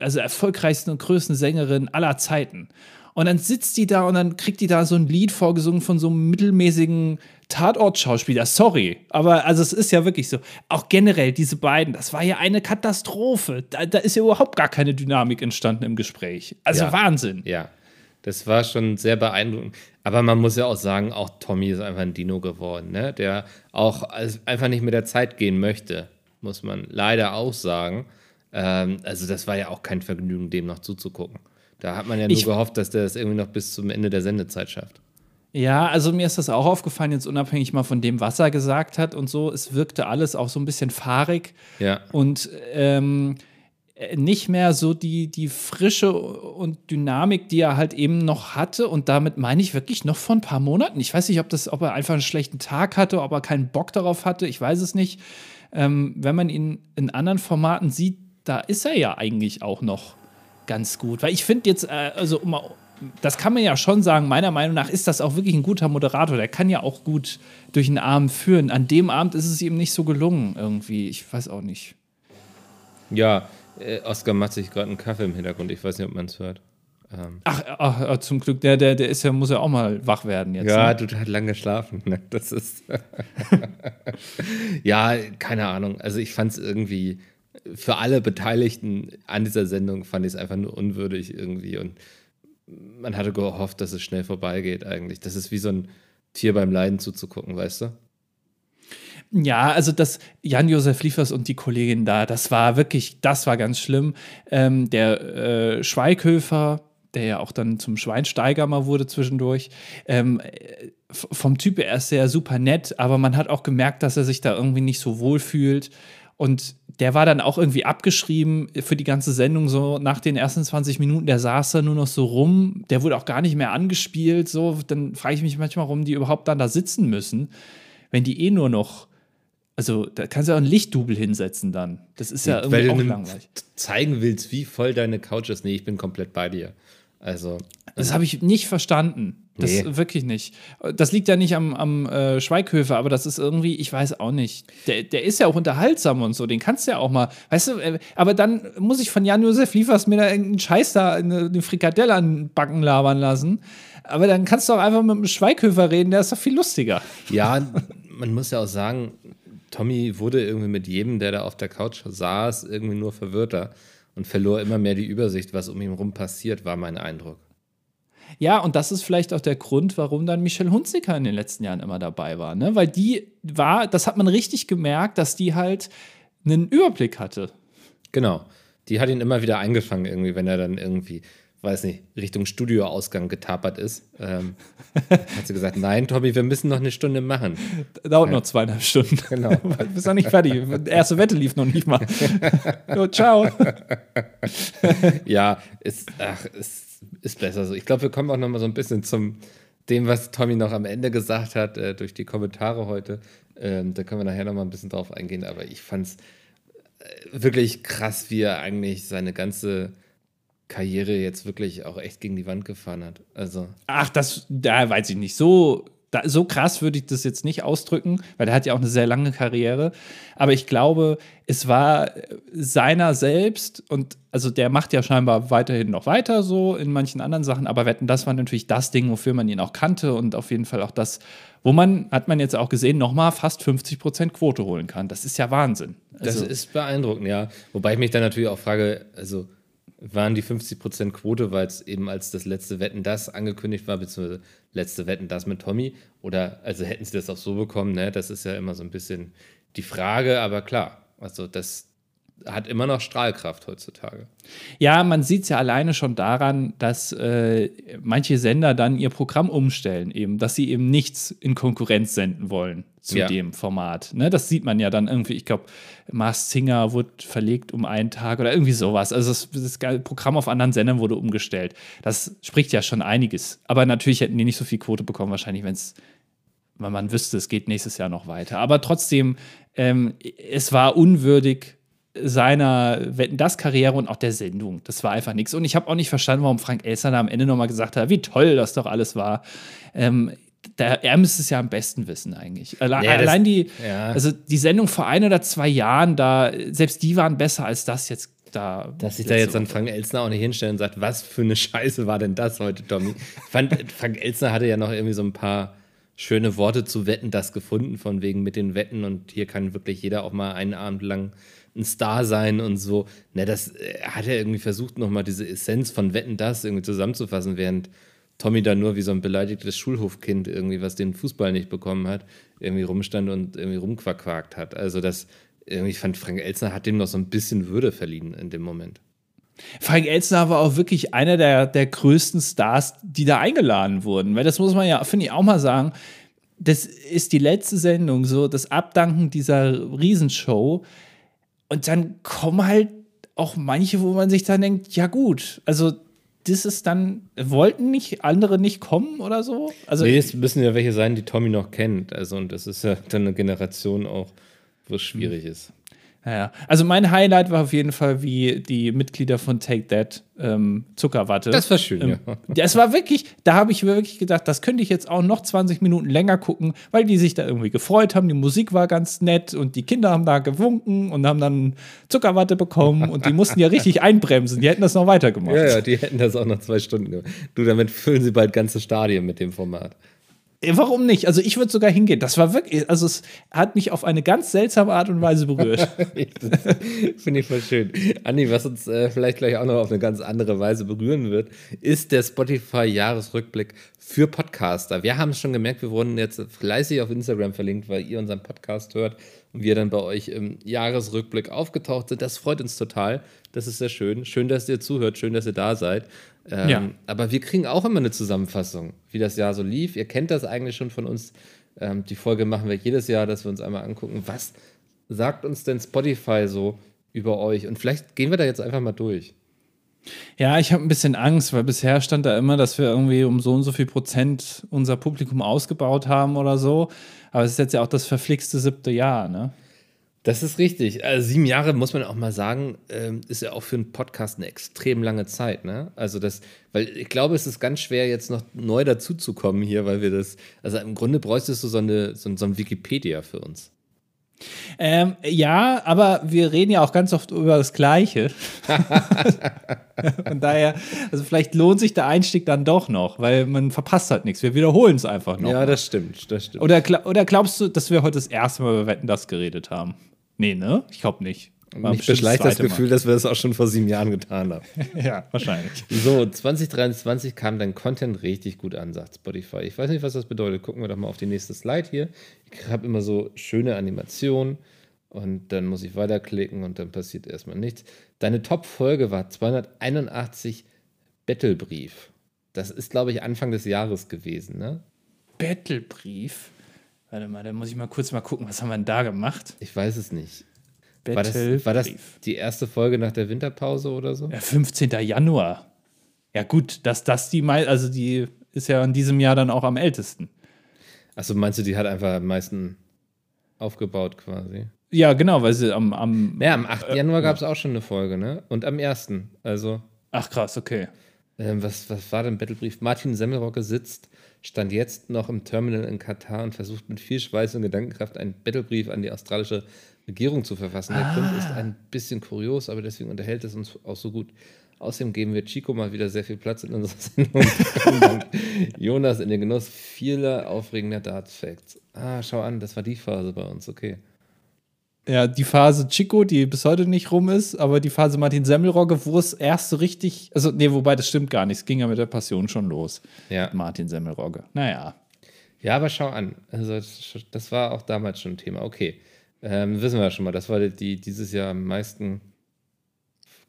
also erfolgreichsten und größten Sängerinnen aller Zeiten. Und dann sitzt die da und dann kriegt die da so ein Lied vorgesungen von so einem mittelmäßigen Tatort-Schauspieler. Sorry. Aber also es ist ja wirklich so. Auch generell diese beiden, das war ja eine Katastrophe. Da, da ist ja überhaupt gar keine Dynamik entstanden im Gespräch. Also
ja.
Wahnsinn.
Ja. Das war schon sehr beeindruckend. Aber man muss ja auch sagen, auch Tommy ist einfach ein Dino geworden, ne? der auch einfach nicht mit der Zeit gehen möchte, muss man leider auch sagen. Ähm, also, das war ja auch kein Vergnügen, dem noch zuzugucken. Da hat man ja nur ich, gehofft, dass der das irgendwie noch bis zum Ende der Sendezeit schafft.
Ja, also mir ist das auch aufgefallen, jetzt unabhängig mal von dem, was er gesagt hat und so. Es wirkte alles auch so ein bisschen fahrig.
Ja.
Und ähm, nicht mehr so die, die Frische und Dynamik, die er halt eben noch hatte. Und damit meine ich wirklich noch vor ein paar Monaten. Ich weiß nicht, ob, das, ob er einfach einen schlechten Tag hatte, ob er keinen Bock darauf hatte. Ich weiß es nicht. Ähm, wenn man ihn in anderen Formaten sieht, da ist er ja eigentlich auch noch ganz gut. Weil ich finde jetzt, äh, also um, das kann man ja schon sagen, meiner Meinung nach ist das auch wirklich ein guter Moderator. Der kann ja auch gut durch den Abend führen. An dem Abend ist es ihm nicht so gelungen irgendwie. Ich weiß auch nicht.
Ja, äh, Oskar macht sich gerade einen Kaffee im Hintergrund. Ich weiß nicht, ob man es hört.
Ähm. Ach, ach, ach, zum Glück, der, der, der ist ja, muss ja auch mal wach werden jetzt.
Ja, ne? du hast lange geschlafen. Ne? <laughs> Das ist. <laughs> ja, keine Ahnung. Also ich fand es irgendwie für alle Beteiligten an dieser Sendung fand ich es einfach nur unwürdig irgendwie und man hatte gehofft, dass es schnell vorbeigeht eigentlich. Das ist wie so ein Tier beim Leiden zuzugucken, weißt du?
Ja, also das Jan-Josef Liefers und die Kollegin da, das war wirklich, das war ganz schlimm. Ähm, der äh, Schweighöfer, der ja auch dann zum Schweinsteiger mal wurde zwischendurch, ähm, vom Typ er ist sehr super nett, aber man hat auch gemerkt, dass er sich da irgendwie nicht so wohl fühlt. Und der war dann auch irgendwie abgeschrieben für die ganze Sendung, so nach den ersten 20 Minuten, der saß da nur noch so rum, der wurde auch gar nicht mehr angespielt, so, dann frage ich mich manchmal, warum die überhaupt dann da sitzen müssen, wenn die eh nur noch, also da kannst du ja auch ein Lichtdubel hinsetzen dann, das ist ja irgendwie Weil auch langweilig.
zeigen willst, wie voll deine Couch ist, nee, ich bin komplett bei dir, also.
Das habe ich nicht verstanden. Das nee. wirklich nicht. Das liegt ja nicht am, am äh, Schweighöfer, aber das ist irgendwie, ich weiß auch nicht. Der, der ist ja auch unterhaltsam und so, den kannst du ja auch mal, weißt du, äh, aber dann muss ich von Jan-Josef Liefers mir da irgendeinen Scheiß da, eine, eine Frikadelle an Backen labern lassen. Aber dann kannst du auch einfach mit dem Schweighöfer reden, der ist doch viel lustiger.
Ja, man muss ja auch sagen, Tommy wurde irgendwie mit jedem, der da auf der Couch saß, irgendwie nur verwirrter und verlor immer mehr die Übersicht, was um ihn herum passiert, war mein Eindruck.
Ja, und das ist vielleicht auch der Grund, warum dann Michelle Hunziker in den letzten Jahren immer dabei war. Ne? Weil die war, das hat man richtig gemerkt, dass die halt einen Überblick hatte.
Genau. Die hat ihn immer wieder eingefangen, irgendwie, wenn er dann irgendwie, weiß nicht, Richtung Studioausgang getapert ist. Ähm, <laughs> hat sie gesagt: Nein, Tommy, wir müssen noch eine Stunde machen.
Dauert ja. noch zweieinhalb Stunden. Genau. <laughs> du bist noch nicht fertig. Die erste Wette lief noch nicht mal. <laughs> so, ciao.
ja, ist, ach, ist ist besser so. Ich glaube, wir kommen auch noch mal so ein bisschen zum dem, was Tommy noch am Ende gesagt hat, äh, durch die Kommentare heute. Ähm, da können wir nachher noch mal ein bisschen drauf eingehen. Aber ich fand es äh, wirklich krass, wie er eigentlich seine ganze Karriere jetzt wirklich auch echt gegen die Wand gefahren hat. Also.
Ach, das, da weiß ich nicht. So da, so krass würde ich das jetzt nicht ausdrücken, weil er hat ja auch eine sehr lange Karriere. Aber ich glaube, es war seiner selbst und also der macht ja scheinbar weiterhin noch weiter so in manchen anderen Sachen, aber wetten, das war natürlich das Ding, wofür man ihn auch kannte und auf jeden Fall auch das, wo man, hat man jetzt auch gesehen, nochmal fast 50 Prozent Quote holen kann. Das ist ja Wahnsinn.
Also, das ist beeindruckend, ja. Wobei ich mich dann natürlich auch frage, also waren die 50% Quote, weil es eben als das letzte Wetten das angekündigt war, beziehungsweise letzte Wetten das mit Tommy? Oder also hätten sie das auch so bekommen, ne? Das ist ja immer so ein bisschen die Frage, aber klar, also das, hat immer noch Strahlkraft heutzutage.
Ja, man sieht es ja alleine schon daran, dass äh, manche Sender dann ihr Programm umstellen, eben, dass sie eben nichts in Konkurrenz senden wollen zu ja. dem Format. Ne, das sieht man ja dann irgendwie, ich glaube, Mars Singer wurde verlegt um einen Tag oder irgendwie sowas. Also das, das Programm auf anderen Sendern wurde umgestellt. Das spricht ja schon einiges. Aber natürlich hätten die nicht so viel Quote bekommen, wahrscheinlich, wenn es weil man wüsste, es geht nächstes Jahr noch weiter. Aber trotzdem, ähm, es war unwürdig seiner Wetten das Karriere und auch der Sendung. Das war einfach nichts. Und ich habe auch nicht verstanden, warum Frank Elster da am Ende nochmal gesagt hat, wie toll das doch alles war. Ähm, der, er müsste es ja am besten wissen eigentlich. Alle, ja, allein die, ja. also die Sendung vor ein oder zwei Jahren, da selbst die waren besser als das jetzt da.
Dass sich da jetzt dann Frank Elsner auch nicht hinstellen und sagt, was für eine Scheiße war denn das heute, Tommy? Ich fand, <laughs> Frank Elsner hatte ja noch irgendwie so ein paar schöne Worte zu Wetten, das gefunden, von wegen mit den Wetten und hier kann wirklich jeder auch mal einen Abend lang ein Star sein und so. Ne, das äh, hat er irgendwie versucht, nochmal diese Essenz von Wetten, das irgendwie zusammenzufassen, während Tommy da nur wie so ein beleidigtes Schulhofkind irgendwie, was den Fußball nicht bekommen hat, irgendwie rumstand und irgendwie rumquaquakt hat. Also das, irgendwie fand Frank Elsner hat dem noch so ein bisschen Würde verliehen in dem Moment.
Frank Elsner war auch wirklich einer der, der größten Stars, die da eingeladen wurden. Weil das muss man ja, finde ich, auch mal sagen. Das ist die letzte Sendung, so das Abdanken dieser Riesenshow. Und dann kommen halt auch manche, wo man sich dann denkt, ja gut, also das ist dann, wollten nicht andere nicht kommen oder so?
Also, nee, es müssen ja welche sein, die Tommy noch kennt. Also, und das ist ja dann eine Generation auch, wo es schwierig ist.
Ja, also mein Highlight war auf jeden Fall, wie die Mitglieder von Take That ähm, Zuckerwatte.
Das war schön, ähm,
ja. <laughs> Das war wirklich, da habe ich wirklich gedacht, das könnte ich jetzt auch noch 20 Minuten länger gucken, weil die sich da irgendwie gefreut haben. Die Musik war ganz nett und die Kinder haben da gewunken und haben dann Zuckerwatte bekommen und die mussten ja richtig <laughs> einbremsen. Die hätten das noch weitergemacht.
Ja, ja, die hätten das auch noch zwei Stunden gemacht. Du, damit füllen sie bald ganze Stadien mit dem Format.
Äh, warum nicht? Also ich würde sogar hingehen. Das war wirklich, also es hat mich auf eine ganz seltsame Art und Weise berührt. <laughs>
Finde ich voll schön. Andi, was uns äh, vielleicht gleich auch noch auf eine ganz andere Weise berühren wird, ist der Spotify-Jahresrückblick für Podcaster. Wir haben es schon gemerkt, wir wurden jetzt fleißig auf Instagram verlinkt, weil ihr unseren Podcast hört und wir dann bei euch im Jahresrückblick aufgetaucht sind. Das freut uns total. Das ist sehr schön. Schön, dass ihr zuhört. Schön, dass ihr da seid. Ähm, ja. Aber wir kriegen auch immer eine Zusammenfassung, wie das Jahr so lief. Ihr kennt das eigentlich schon von uns. Ähm, die Folge machen wir jedes Jahr, dass wir uns einmal angucken, was sagt uns denn Spotify so über euch? Und vielleicht gehen wir da jetzt einfach mal durch.
Ja, ich habe ein bisschen Angst, weil bisher stand da immer, dass wir irgendwie um so und so viel Prozent unser Publikum ausgebaut haben oder so. Aber es ist jetzt ja auch das verflixte siebte Jahr, ne?
Das ist richtig. Also sieben Jahre muss man auch mal sagen, ähm, ist ja auch für einen Podcast eine extrem lange Zeit. Ne? Also das, weil ich glaube, es ist ganz schwer, jetzt noch neu dazuzukommen hier, weil wir das, also im Grunde bräuchtest du so, eine, so, so ein Wikipedia für uns.
Ähm, ja, aber wir reden ja auch ganz oft über das Gleiche. <laughs> Von daher, also vielleicht lohnt sich der Einstieg dann doch noch, weil man verpasst halt nichts. Wir wiederholen es einfach noch.
Ja, das stimmt, das stimmt.
Oder, oder glaubst du, dass wir heute das erste Mal über Wetten das geredet haben? Nee, ne? Ich glaube nicht.
War Mich beschleicht das Gefühl, Mal. dass wir das auch schon vor sieben Jahren getan haben. <laughs>
ja, wahrscheinlich.
So, 2023 kam dein Content richtig gut an, sagt Spotify. Ich weiß nicht, was das bedeutet. Gucken wir doch mal auf die nächste Slide hier. Ich habe immer so schöne Animationen und dann muss ich weiterklicken und dann passiert erstmal nichts. Deine Top-Folge war 281 Battlebrief. Das ist, glaube ich, Anfang des Jahres gewesen, ne?
Battlebrief? Warte mal, da muss ich mal kurz mal gucken, was haben wir denn da gemacht?
Ich weiß es nicht. War das, war das, die erste Folge nach der Winterpause oder so?
Ja, 15. Januar. Ja, gut, dass das die, also die ist ja in diesem Jahr dann auch am ältesten.
Achso, meinst du, die hat einfach am meisten aufgebaut quasi?
Ja, genau, weil sie am. am
ja, am 8. Äh, Januar gab es auch schon eine Folge, ne? Und am 1. Also.
Ach krass, okay.
Ähm, was, was war denn Battlebrief? Martin Semmelrocke sitzt stand jetzt noch im Terminal in Katar und versucht mit viel Schweiß und Gedankenkraft einen Battlebrief an die australische Regierung zu verfassen. Der ah. Grund ist ein bisschen kurios, aber deswegen unterhält es uns auch so gut. Außerdem geben wir Chico mal wieder sehr viel Platz in unserer <laughs> Sendung. Jonas in den Genuss vieler aufregender Darts-Facts. Ah, schau an, das war die Phase bei uns, okay.
Ja, die Phase Chico, die bis heute nicht rum ist, aber die Phase Martin Semmelrogge, wo es erst so richtig, also nee, wobei das stimmt gar nicht, es ging ja mit der Passion schon los. Ja. Martin Semmelrogge. Naja.
Ja, aber schau an, also das war auch damals schon ein Thema. Okay, ähm, wissen wir ja schon mal, das war die, die dieses Jahr am meisten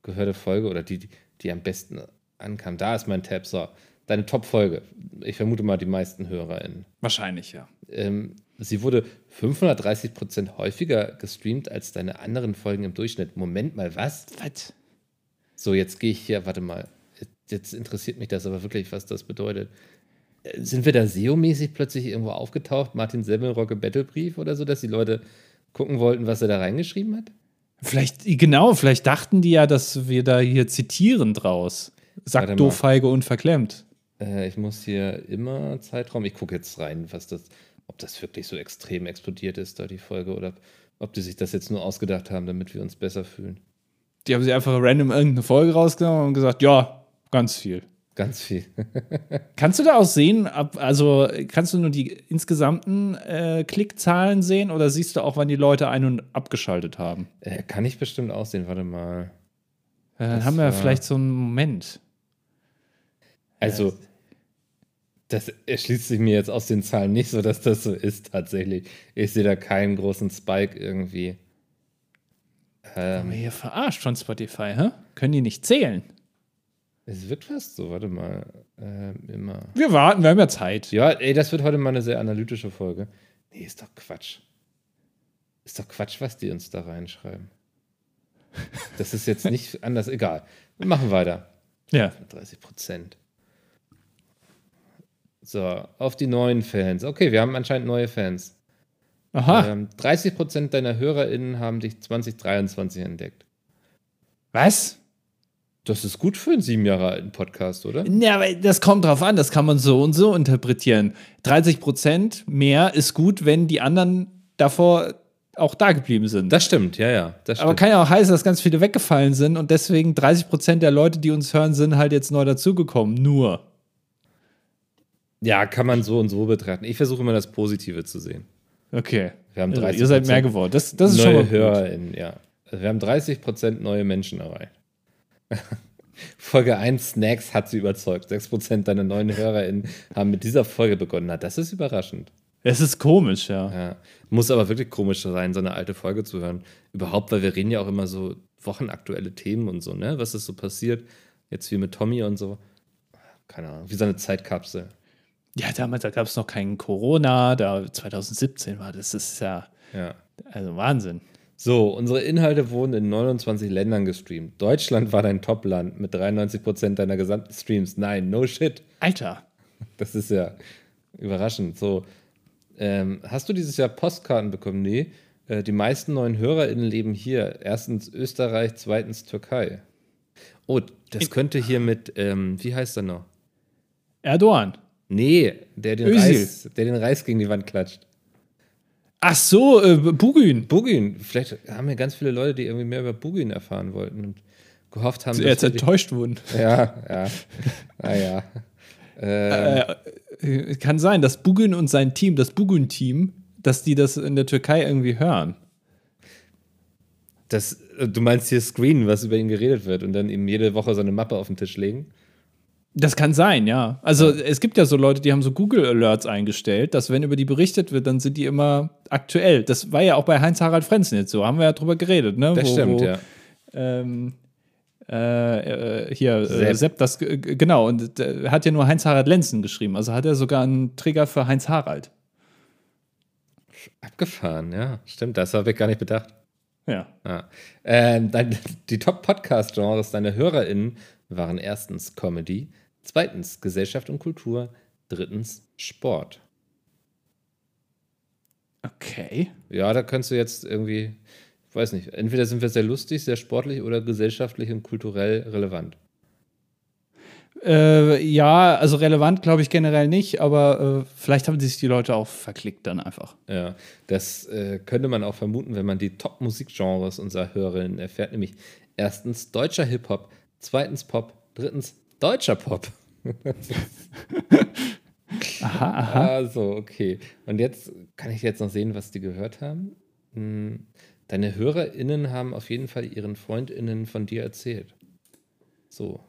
gehörte Folge oder die, die am besten ankam. Da ist mein Tab. So, deine Top-Folge. Ich vermute mal die meisten HörerInnen.
Wahrscheinlich, ja.
Ähm, sie wurde 530 Prozent häufiger gestreamt als deine anderen Folgen im Durchschnitt. Moment mal, was?
Was?
So, jetzt gehe ich hier, warte mal. Jetzt interessiert mich das aber wirklich, was das bedeutet. sind wir da SEO-mäßig plötzlich irgendwo aufgetaucht? Martin Semmelrocke Battlebrief oder so, dass die Leute gucken wollten, was er da reingeschrieben hat?
Vielleicht, genau, vielleicht dachten die ja, dass wir da hier zitieren draus. Sagt doof, feige und verklemmt.
Äh, ich muss hier immer Zeitraum, ich gucke jetzt rein, was das, ob das wirklich so extrem explodiert ist, da die Folge, oder ob die sich das jetzt nur ausgedacht haben, damit wir uns besser fühlen.
Die haben sich einfach random irgendeine Folge rausgenommen und gesagt, ja, ganz viel.
Ganz viel. <laughs>
kannst du da auch sehen, ab, also kannst du nur die insgesamten äh, Klickzahlen sehen oder siehst du auch, wann die Leute ein- und abgeschaltet haben?
Äh, kann ich bestimmt auch sehen, warte mal.
Äh, dann haben wir vielleicht so einen Moment.
Also, das erschließt sich mir jetzt aus den Zahlen nicht so, dass das so ist tatsächlich. Ich sehe da keinen großen Spike irgendwie.
Ähm, wir hier verarscht von Spotify, hä? Können die nicht zählen?
Es wird fast so, warte mal. Ähm, immer.
Wir warten, wir haben ja Zeit.
Ja, ey, das wird heute mal eine sehr analytische Folge. Nee, ist doch Quatsch. Ist doch Quatsch, was die uns da reinschreiben. Das ist jetzt nicht anders, egal. Wir machen weiter.
Ja.
30 Prozent. So, auf die neuen Fans. Okay, wir haben anscheinend neue Fans.
Aha.
Ähm, 30 Prozent deiner HörerInnen haben dich 2023 entdeckt.
Was?
Das ist gut für einen sieben Jahre alten Podcast, oder?
Ja, aber das kommt drauf an, das kann man so und so interpretieren. 30 Prozent mehr ist gut, wenn die anderen davor auch da geblieben sind.
Das stimmt, ja, ja.
Aber kann ja auch heißen, dass ganz viele weggefallen sind und deswegen 30 Prozent der Leute, die uns hören, sind halt jetzt neu dazugekommen. Nur.
Ja, kann man so und so betrachten. Ich versuche immer das Positive zu sehen.
Okay.
Wir haben 30
also, ihr seid mehr geworden. Das, das ist
neue
schon mal
HörerInnen, ja. Also wir haben 30 Prozent neue Menschen erreicht. <laughs> Folge 1 Snacks hat sie überzeugt. 6% deiner neuen HörerInnen haben mit dieser Folge begonnen. Na, das ist überraschend.
Es ist komisch, ja.
ja. Muss aber wirklich komisch sein, so eine alte Folge zu hören. Überhaupt, weil wir reden ja auch immer so wochenaktuelle Themen und so, ne? Was ist so passiert? Jetzt wie mit Tommy und so. Keine Ahnung, wie so eine Zeitkapsel.
Ja, damals da gab es noch kein Corona, da 2017 war das. ist ja,
ja.
also Wahnsinn.
So, unsere Inhalte wurden in 29 Ländern gestreamt. Deutschland war dein Top-Land mit 93% deiner gesamten Streams. Nein, no shit.
Alter.
Das ist ja überraschend. So, ähm, hast du dieses Jahr Postkarten bekommen? Nee. Äh, die meisten neuen HörerInnen leben hier. Erstens Österreich, zweitens Türkei. Oh, das könnte hier mit, ähm, wie heißt er noch?
Erdogan.
Nee, der den, Reis, der den Reis gegen die Wand klatscht.
Ach so, äh, Bugün.
Bugün. Vielleicht haben wir ganz viele Leute, die irgendwie mehr über Bugün erfahren wollten und gehofft haben,
dass jetzt enttäuscht wurden.
Ja, ja. Naja.
Ähm. Äh, kann sein, dass Bugün und sein Team, das Bugün-Team, dass die das in der Türkei irgendwie hören.
Das, äh, du meinst hier Screen, was über ihn geredet wird und dann ihm jede Woche so eine Mappe auf den Tisch legen?
Das kann sein, ja. Also ja. es gibt ja so Leute, die haben so Google Alerts eingestellt, dass wenn über die berichtet wird, dann sind die immer aktuell. Das war ja auch bei Heinz-Harald Frenzen jetzt so, haben wir ja drüber geredet, ne?
Das wo, stimmt, wo, ja.
Ähm, äh, äh, hier, Sepp. Äh, Sepp, das, genau, und äh, hat ja nur Heinz-Harald Lenzen geschrieben, also hat er sogar einen Trigger für Heinz-Harald.
Abgefahren, ja, stimmt, das habe ich gar nicht bedacht.
Ja.
ja. Ähm, die Top-Podcast-Genres deiner HörerInnen waren erstens Comedy, Zweitens Gesellschaft und Kultur. Drittens Sport.
Okay.
Ja, da kannst du jetzt irgendwie, ich weiß nicht, entweder sind wir sehr lustig, sehr sportlich oder gesellschaftlich und kulturell relevant.
Äh, ja, also relevant glaube ich generell nicht, aber äh, vielleicht haben sich die Leute auch verklickt dann einfach.
Ja, das äh, könnte man auch vermuten, wenn man die Top-Musikgenres unserer Hörerinnen erfährt, nämlich erstens deutscher Hip-Hop, zweitens Pop, drittens deutscher Pop. <laughs>
aha, aha.
Also, okay. Und jetzt kann ich jetzt noch sehen, was die gehört haben. Hm, deine HörerInnen haben auf jeden Fall ihren FreundInnen von dir erzählt. So.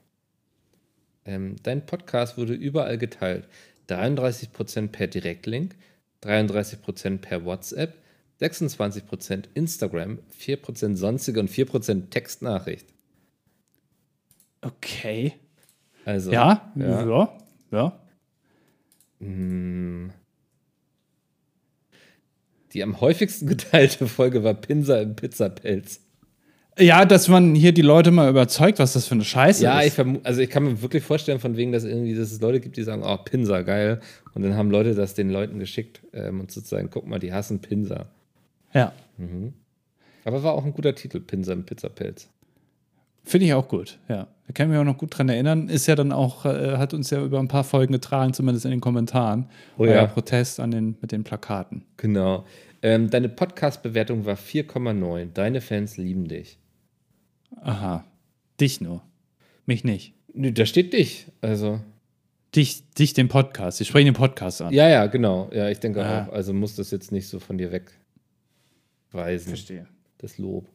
Ähm, dein Podcast wurde überall geteilt. 33% per Direktlink, 33% per WhatsApp, 26% Instagram, 4% sonstige und 4% Textnachricht.
Okay.
Also,
ja, ja, ja. ja.
Hm. Die am häufigsten <laughs> geteilte Folge war Pinsa im Pizzapelz.
Ja, dass man hier die Leute mal überzeugt, was das für eine Scheiße
ja,
ist.
Ja, ich also ich kann mir wirklich vorstellen, von wegen, dass irgendwie, dass es Leute gibt, die sagen, oh, Pinsa, geil. Und dann haben Leute das den Leuten geschickt ähm, und sozusagen, guck mal, die hassen Pinsa.
Ja.
Mhm. Aber war auch ein guter Titel, Pinsa im Pizzapelz.
Finde ich auch gut, ja. Da kann ich mich auch noch gut dran erinnern. Ist ja dann auch, äh, hat uns ja über ein paar Folgen getragen, zumindest in den Kommentaren.
Oh ja.
Protest an den, mit den Plakaten.
Genau. Ähm, deine Podcast-Bewertung war 4,9. Deine Fans lieben dich.
Aha. Dich nur. Mich nicht.
Nö, da steht dich. Also.
Dich, dich den Podcast. Ich spreche den Podcast an.
Ja, ja, genau. Ja, ich denke ah. auch. Also muss das jetzt nicht so von dir wegweisen.
Verstehe.
Das Lob.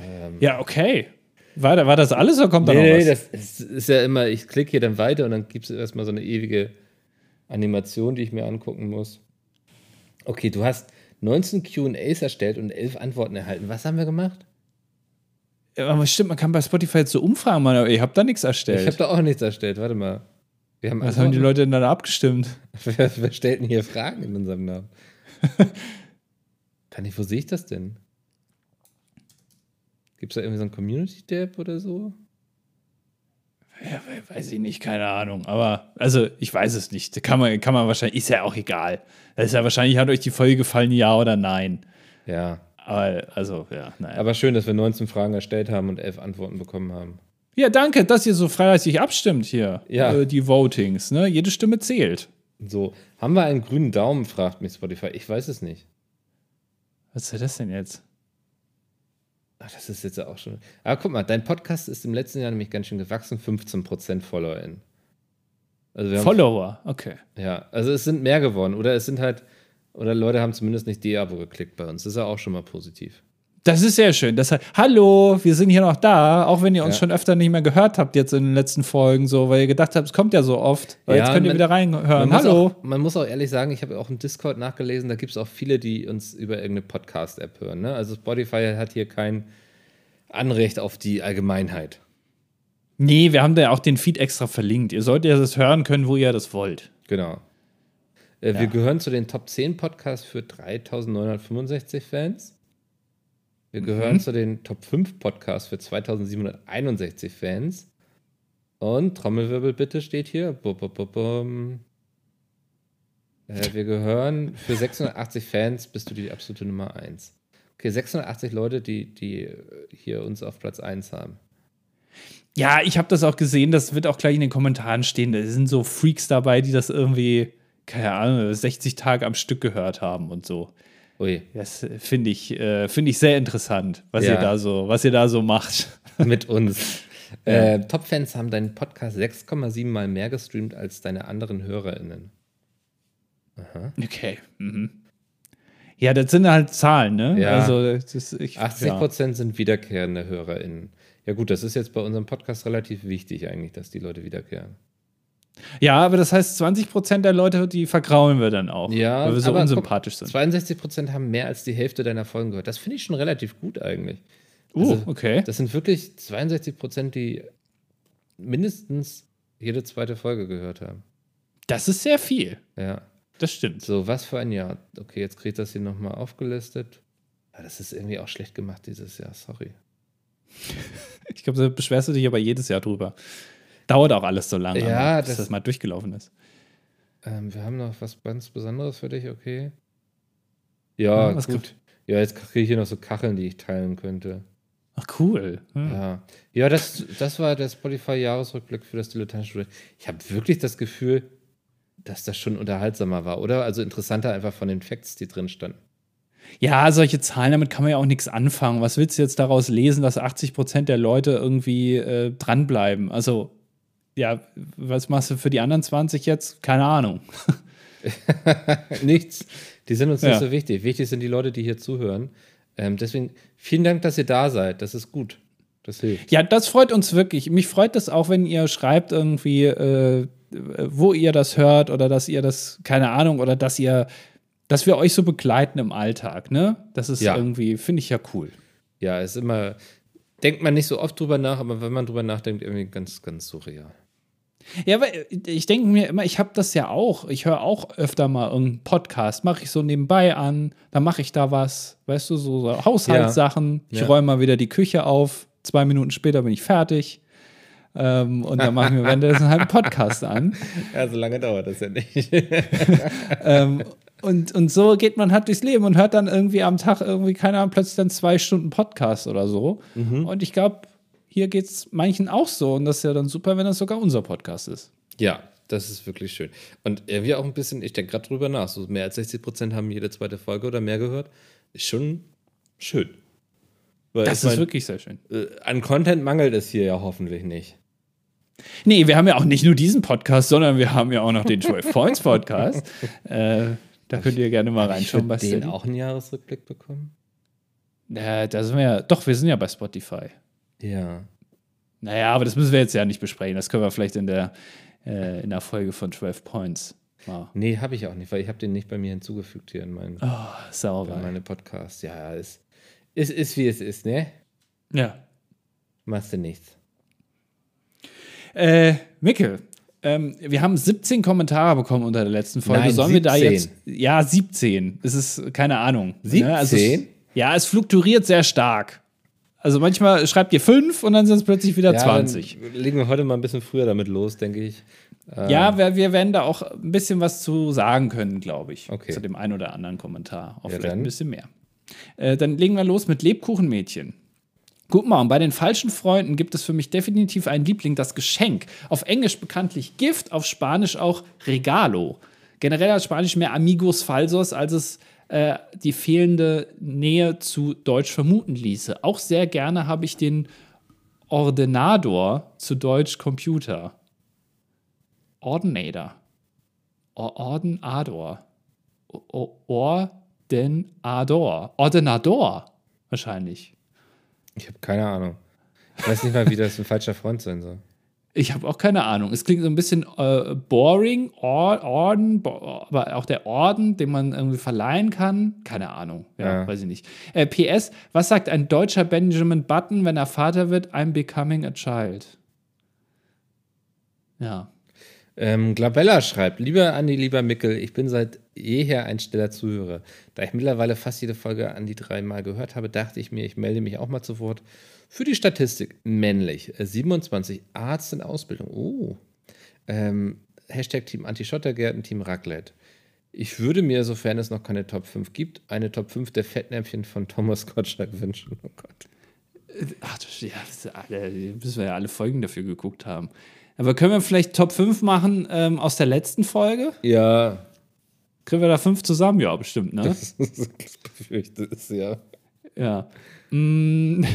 Ähm, ja, okay. War, war das alles oder kommt da
nee,
noch was?
Nee, das ist ja immer, ich klicke hier dann weiter und dann gibt es erstmal so eine ewige Animation, die ich mir angucken muss. Okay, du hast 19 QAs erstellt und 11 Antworten erhalten. Was haben wir gemacht?
Ja, aber stimmt, man kann bei Spotify jetzt so umfragen, man, aber ich habe da nichts erstellt.
Ich habe da auch nichts erstellt, warte mal.
Haben Was haben die Leute denn dann abgestimmt? <laughs>
wer, wer stellt denn hier Fragen in unserem Namen? <laughs> kann ich, wo sehe ich das denn? Gibt es da irgendwie so ein Community-Tab oder so?
Ja, weiß ich nicht, keine Ahnung. Aber, also, ich weiß es nicht. Kann man, kann man wahrscheinlich, ist ja auch egal. Das ist ja wahrscheinlich, hat euch die Folge gefallen, ja oder nein.
Ja.
Aber, also, ja, naja.
Aber schön, dass wir 19 Fragen erstellt haben und 11 Antworten bekommen haben.
Ja, danke, dass ihr so freiheitlich abstimmt hier.
Ja.
Äh, die Votings, ne? Jede Stimme zählt.
So, haben wir einen grünen Daumen, fragt mich Spotify. Ich weiß es nicht.
Was ist das denn jetzt?
Ach, das ist jetzt auch schon. Aber guck mal, dein Podcast ist im letzten Jahr nämlich ganz schön gewachsen, 15% FollowerInnen.
Also Follower, okay.
Ja, also es sind mehr geworden. Oder es sind halt, oder Leute haben zumindest nicht D-Abo geklickt bei uns. Das ist ja auch schon mal positiv.
Das ist sehr schön. Das, hallo, wir sind hier noch da, auch wenn ihr uns ja. schon öfter nicht mehr gehört habt jetzt in den letzten Folgen, so, weil ihr gedacht habt, es kommt ja so oft. Ja, jetzt könnt ihr man, wieder reinhören. Hallo.
Auch, man muss auch ehrlich sagen, ich habe auch im Discord nachgelesen, da gibt es auch viele, die uns über irgendeine Podcast-App hören. Ne? Also Spotify hat hier kein Anrecht auf die Allgemeinheit.
Nee, wir haben da ja auch den Feed extra verlinkt. Ihr solltet ja das hören können, wo ihr das wollt.
Genau. Äh, ja. Wir gehören zu den Top 10 Podcasts für 3965 Fans. Wir gehören mhm. zu den Top 5 Podcasts für 2761 Fans. Und Trommelwirbel bitte steht hier. Bum, bum, bum, äh, wir gehören für 680 Fans bist du die absolute Nummer 1. Okay, 680 Leute, die, die hier uns auf Platz 1 haben.
Ja, ich habe das auch gesehen, das wird auch gleich in den Kommentaren stehen. Da sind so Freaks dabei, die das irgendwie, keine Ahnung, 60 Tage am Stück gehört haben und so.
Ui.
Das finde ich, äh, find ich sehr interessant, was, ja. ihr da so, was ihr da so macht. <laughs>
Mit uns. <laughs> Ja. Äh, Top-Fans haben deinen Podcast 6,7 Mal mehr gestreamt als deine anderen HörerInnen.
Aha. Okay. Mhm. Ja, das sind halt Zahlen, ne?
Ja.
Also,
das, ich, 80 Prozent ja. sind wiederkehrende HörerInnen. Ja, gut, das ist jetzt bei unserem Podcast relativ wichtig, eigentlich, dass die Leute wiederkehren.
Ja, aber das heißt, 20 Prozent der Leute, die vergraulen wir dann auch.
Ja,
weil wir so unsympathisch guck, sind.
62 Prozent haben mehr als die Hälfte deiner Folgen gehört. Das finde ich schon relativ gut eigentlich.
Uh, also, okay.
Das sind wirklich 62 Prozent, die mindestens jede zweite Folge gehört haben.
Das ist sehr viel.
Ja.
Das stimmt.
So, was für ein Jahr. Okay, jetzt kriegt das hier nochmal aufgelistet. Ja, das ist irgendwie auch schlecht gemacht dieses Jahr, sorry. <laughs>
ich glaube, da beschwerst du dich aber jedes Jahr drüber. Dauert auch alles so lange,
ja,
bis das, das mal durchgelaufen ist.
Ähm, wir haben noch was ganz Besonderes für dich, okay? Ja, ja gut. Ja, jetzt kriege ich hier noch so Kacheln, die ich teilen könnte.
Ach, cool.
Hm. Ja, ja das, das war der Spotify-Jahresrückblick für das Dilettantenstudio. Ich habe wirklich das Gefühl, dass das schon unterhaltsamer war, oder? Also interessanter einfach von den Facts, die drin standen.
Ja, solche Zahlen, damit kann man ja auch nichts anfangen. Was willst du jetzt daraus lesen, dass 80 Prozent der Leute irgendwie äh, dranbleiben? Also, ja, was machst du für die anderen 20 jetzt? Keine Ahnung. <laughs>
Nichts. Die sind uns ja. nicht so wichtig. Wichtig sind die Leute, die hier zuhören. Ähm, deswegen vielen Dank, dass ihr da seid. Das ist gut. Das hilft.
Ja, das freut uns wirklich. Mich freut das auch, wenn ihr schreibt irgendwie, äh, wo ihr das hört oder dass ihr das, keine Ahnung, oder dass ihr dass wir euch so begleiten im Alltag, ne? Das ist ja. irgendwie, finde ich ja cool.
Ja, ist immer, denkt man nicht so oft drüber nach, aber wenn man drüber nachdenkt, irgendwie ganz, ganz surreal.
Ja, aber ich denke mir immer, ich habe das ja auch. Ich höre auch öfter mal irgendeinen Podcast, mache ich so nebenbei an, dann mache ich da was, weißt du, so, so Haushaltssachen. Ja. Ich ja. räume mal wieder die Küche auf, zwei Minuten später bin ich fertig. Ähm, und dann machen wir währenddessen halt einen Podcast an. <laughs>
Ja, so lange dauert das ja nicht. <laughs>
ähm, und, und so geht man halt durchs Leben und hört dann irgendwie am Tag irgendwie, keine Ahnung, plötzlich dann zwei Stunden Podcast oder so. Mhm. Und ich glaube, hier geht es manchen auch so. Und das ist ja dann super, wenn das sogar unser Podcast ist.
Ja, das ist wirklich schön. Und irgendwie auch ein bisschen, ich denke gerade drüber nach, so mehr als 60 Prozent haben jede zweite Folge oder mehr gehört. Ist schon schön.
Weil das ist mein, wirklich sehr schön.
Äh, an Content mangelt es hier ja hoffentlich nicht.
Nee, wir haben ja auch nicht nur diesen Podcast, sondern wir haben ja auch noch den 12 Points Podcast. <laughs> äh, da könnt ihr gerne mal reinschauen.
Hast du den auch einen Jahresrückblick bekommen?
Ja, da sind wir ja, doch, wir sind ja bei Spotify.
Ja.
Naja, aber das müssen wir jetzt ja nicht besprechen. Das können wir vielleicht in der, äh, in der Folge von 12 Points
machen. Nee, habe ich auch nicht, weil ich habe den nicht bei mir hinzugefügt hier in meinen
oh, sauber.
Meine Podcasts. Ja, es ist, ist, wie es ist, ne?
Ja.
Machst du nichts.
Äh, Micke, ähm, wir haben 17 Kommentare bekommen unter der letzten Folge.
Nein,
Sollen
17.
wir da jetzt. Ja, 17. Es ist keine Ahnung.
17? Ne? Also es,
ja, es fluktuiert sehr stark. Also manchmal schreibt ihr 5 und dann sind es plötzlich wieder ja, 20.
legen wir heute mal ein bisschen früher damit los, denke ich.
Ähm ja, wir, wir, werden da auch ein bisschen was zu sagen können, glaube ich.
Okay.
Zu dem einen oder anderen Kommentar. Auch ja, vielleicht dann. ein bisschen mehr. Äh, dann legen wir los mit Lebkuchenmädchen. Guck mal, und bei den falschen Freunden gibt es für mich definitiv einen Liebling, das Geschenk. Auf Englisch bekanntlich Gift, auf Spanisch auch Regalo. Generell hat Spanisch mehr Amigos Falsos, als es äh, die fehlende Nähe zu Deutsch vermuten ließe. Auch sehr gerne habe ich den Ordenador, zu Deutsch Computer. Ordinator. Ordenador. Ordenador. Ordenador. Wahrscheinlich.
Ich habe keine Ahnung. Ich weiß nicht mal, wie das ein falscher Freund sein soll.
Ich habe auch keine Ahnung. Es klingt so ein bisschen äh, boring, Or Orden, aber auch der Orden, den man irgendwie verleihen kann. Keine Ahnung. Ja, ja. weiß ich nicht. Äh, PS, was sagt ein deutscher Benjamin Button, wenn er Vater wird? I'm becoming a child. Ja.
Ähm, Glabella schreibt, lieber Andi, lieber Mickel, ich bin seit jeher ein stiller Zuhörer. Da ich mittlerweile fast jede Folge an die dreimal gehört habe, dachte ich mir, ich melde mich auch mal zu Wort. Für die Statistik, männlich, 27, äh, Arzt in Ausbildung. Oh. Ähm, Hashtag Team Anti-Schottergärten, Team Raclette. Ich würde mir, sofern es noch keine Top 5 gibt, eine Top 5 der Fettnäpfchen von Thomas Gottschalk wünschen. Oh Gott.
Ach, ja, das alle, müssen wir ja alle Folgen dafür geguckt haben. Aber können wir vielleicht Top 5 machen ähm, aus der letzten Folge?
Ja.
Kriegen wir da fünf zusammen? Ja, bestimmt, ne? <laughs>
Das, befürchte es, ja.
Ja. Mm,